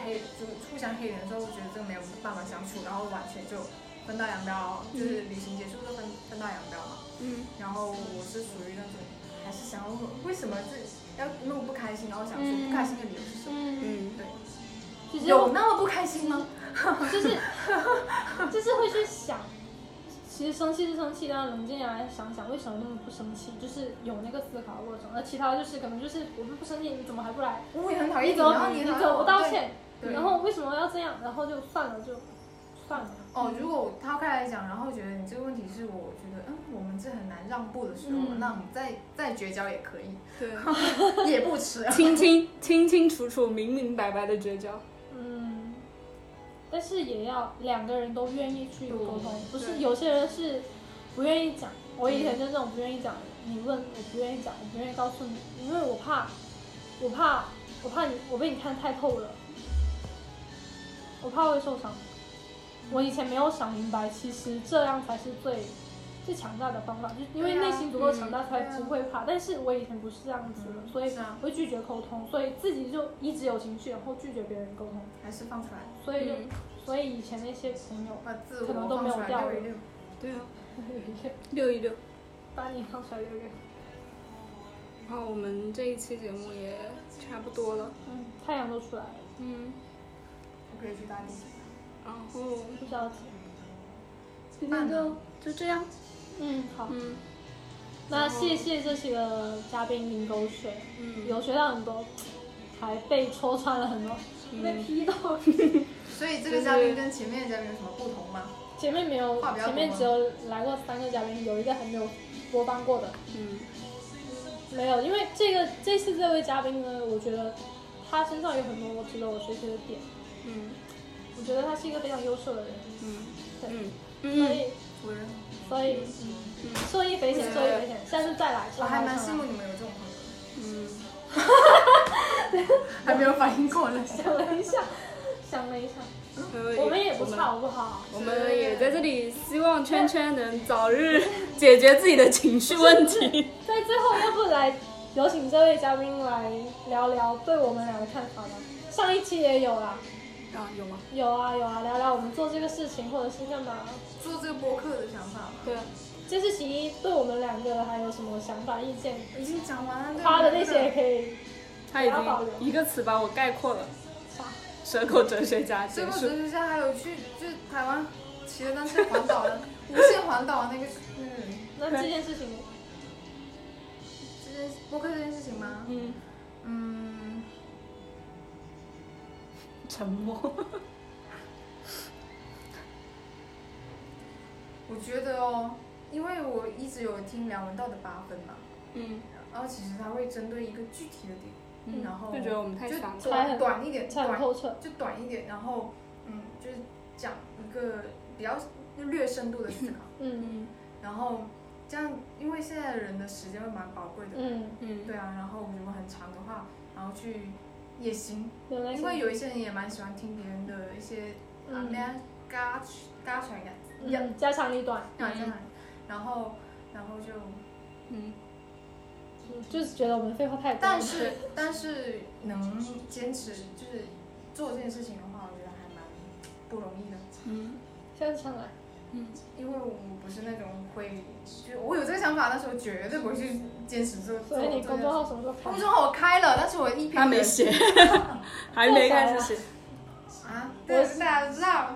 [SPEAKER 3] 黑，就是互相黑脸的时候，我觉得这个没有办法相处，然后完全就分道扬镳，就是旅行结束就分分道扬镳嘛。
[SPEAKER 1] 嗯
[SPEAKER 3] 然后我是属于那种，还是想要为什么这要那么不开心，然后想说
[SPEAKER 2] 嗯
[SPEAKER 3] 不开心的理由是什么？
[SPEAKER 2] 嗯，
[SPEAKER 1] 嗯
[SPEAKER 3] 对，
[SPEAKER 2] 其实
[SPEAKER 3] 有那么不开心吗？
[SPEAKER 2] 就是就是会去想，其实生气是生气，但冷静下来想想为什么那么不生气，就是有那个思考的过程。而其他就是可能就是我们不生气，你怎么还不来？
[SPEAKER 3] 我也很讨厌你，
[SPEAKER 2] 怎么
[SPEAKER 3] 然后
[SPEAKER 2] 你怎么不道歉？然后为什么要这样？然后就算了，就算了。
[SPEAKER 3] 哦，如果我抛开来讲，然后觉得你这个问题是我觉得，嗯，我们这很难让步的时候，
[SPEAKER 2] 嗯
[SPEAKER 3] 那我们再再绝交也可以，
[SPEAKER 1] 对，
[SPEAKER 3] 也不迟。
[SPEAKER 1] 清清清清楚楚、明明白白的绝交，
[SPEAKER 2] 嗯，但是也要两个人都愿意去沟通，不是有些人是不愿意讲。我以前就是这种不愿意讲，你问我不愿意讲，我不愿意告诉你，因为我怕，我怕，我怕你，我被你看太透了，我怕会受伤。我以前没有想明白，其实这样才是最最强大的方法，就因为内心足够强大才不会怕。但是我以前不是这样子的，
[SPEAKER 3] 嗯
[SPEAKER 2] 所以会拒绝沟通，所以自己就一直有情绪，然后拒绝别人沟通，
[SPEAKER 3] 还是放出来，
[SPEAKER 2] 所以就、
[SPEAKER 1] 嗯
[SPEAKER 2] 所以以前那些朋友可能都没有掉。
[SPEAKER 1] 对啊，溜一溜。
[SPEAKER 2] 把你放出来溜溜。
[SPEAKER 1] 然后我们这一期节目也差不多了，
[SPEAKER 2] 嗯，太阳都出来了，
[SPEAKER 1] 嗯，
[SPEAKER 3] 我可以去搭地铁。
[SPEAKER 1] 然后
[SPEAKER 2] 不着急。
[SPEAKER 1] 今天就就这样，
[SPEAKER 2] 嗯，好，
[SPEAKER 1] 嗯。
[SPEAKER 2] 那谢谢这期的嘉宾林狗水，
[SPEAKER 1] 嗯，
[SPEAKER 2] 有学到很多，还被戳穿了很多，被批到。
[SPEAKER 3] 所以这个嘉宾跟前面的嘉宾有什么不同吗？
[SPEAKER 2] 前面没有前面只有来过三个嘉宾，有一个还没有播放过的，
[SPEAKER 1] 嗯。
[SPEAKER 2] 没有，因为这个这次这位嘉宾呢，我觉得他身上有很多我值得我学习的点，
[SPEAKER 1] 嗯。
[SPEAKER 2] 我觉得他是一个非常优秀的人，
[SPEAKER 1] 嗯。
[SPEAKER 2] 对，
[SPEAKER 1] 嗯。嗯
[SPEAKER 2] 所以
[SPEAKER 3] 我认
[SPEAKER 2] 所以受益匪浅，受益匪浅，下次再来，
[SPEAKER 3] 我还蛮羡慕你们有这种朋友
[SPEAKER 1] 嗯，
[SPEAKER 3] 的，还没有反应过来。
[SPEAKER 2] 想了一下，想了一下，
[SPEAKER 1] 嗯
[SPEAKER 2] 我们也不差，好不好？
[SPEAKER 1] 我们也在这里希望圈圈能早日解决自己的情绪问题。
[SPEAKER 2] 在最后，要不来有请这位嘉宾来聊聊对我们俩的看法吧。上一期也有啦，
[SPEAKER 1] 啊，有吗？
[SPEAKER 2] 有啊有啊，聊聊我们做这个事情或者是干嘛。
[SPEAKER 3] 做这个播客的想法吗，
[SPEAKER 1] 对啊，
[SPEAKER 2] 这是其一，对我们两个还有什么想法意见？
[SPEAKER 3] 已经讲完了。
[SPEAKER 2] 他的那些也可以
[SPEAKER 1] 他已
[SPEAKER 2] 不要保留
[SPEAKER 1] 经一个词把我概括了，
[SPEAKER 2] 啥？
[SPEAKER 1] 蛇口哲学家结束
[SPEAKER 3] 最后哲。学家还有去就是台湾骑着单车环岛的 无限环岛那个，嗯，
[SPEAKER 2] 那这件事情，
[SPEAKER 3] 这件播客这件事情吗？
[SPEAKER 1] 嗯，
[SPEAKER 3] 嗯，
[SPEAKER 1] 沉默。
[SPEAKER 3] 我觉得哦，因为我一直有听梁文道的八分嘛，
[SPEAKER 1] 嗯
[SPEAKER 3] 然后其实他会针对一个具体的点，
[SPEAKER 1] 嗯，
[SPEAKER 3] 然后
[SPEAKER 1] 就觉得我们太
[SPEAKER 3] 就
[SPEAKER 1] 散了。
[SPEAKER 2] 猜很
[SPEAKER 3] 短短一点。就短一点，然后嗯，就是讲一个比较略深度的思考，
[SPEAKER 2] 嗯
[SPEAKER 1] 嗯
[SPEAKER 3] 然后这样，因为现在人的时间会蛮宝贵的，
[SPEAKER 2] 嗯，
[SPEAKER 1] 嗯，
[SPEAKER 3] 对啊，然后如果很长的话，然后去也行，因为有一些人也蛮喜欢听别人的一些啊，
[SPEAKER 2] 嗯
[SPEAKER 3] 那样嘎嘎出来感，
[SPEAKER 2] 嗯家长里短，
[SPEAKER 3] 啊这样，然后然后就，
[SPEAKER 1] 嗯
[SPEAKER 2] 就是觉得我们废话太多了。
[SPEAKER 3] 但是但是能坚持就是做这件事情的话，我觉得还蛮不容易的。
[SPEAKER 1] 嗯
[SPEAKER 2] 下次上来，
[SPEAKER 1] 嗯，
[SPEAKER 3] 因为我不是那种会，就我有这个想法，但是我绝对不会去坚持做。
[SPEAKER 2] 所以你公众号什么时候开？
[SPEAKER 3] 公众号我开了，但是我一篇
[SPEAKER 1] 他没写，还没开始写。
[SPEAKER 3] 啊，对，大家都知道。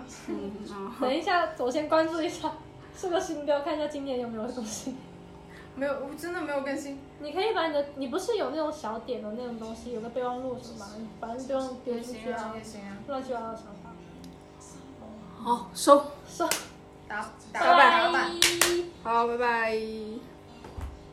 [SPEAKER 2] 等一下，我先关注一下，是个新标，看一下今年有没有更新。
[SPEAKER 3] 没有，我真的没有更新。
[SPEAKER 2] 你可以把你的，你不是有那种小点的那种东西，有个备忘录什么嘛，你反正不用丢
[SPEAKER 3] 也行啊，
[SPEAKER 2] 进去啊。乱七八糟的想法。
[SPEAKER 1] 好收，
[SPEAKER 2] 收，
[SPEAKER 3] 打
[SPEAKER 2] 拜
[SPEAKER 3] 打打板。
[SPEAKER 2] 拜。
[SPEAKER 1] 好，拜拜。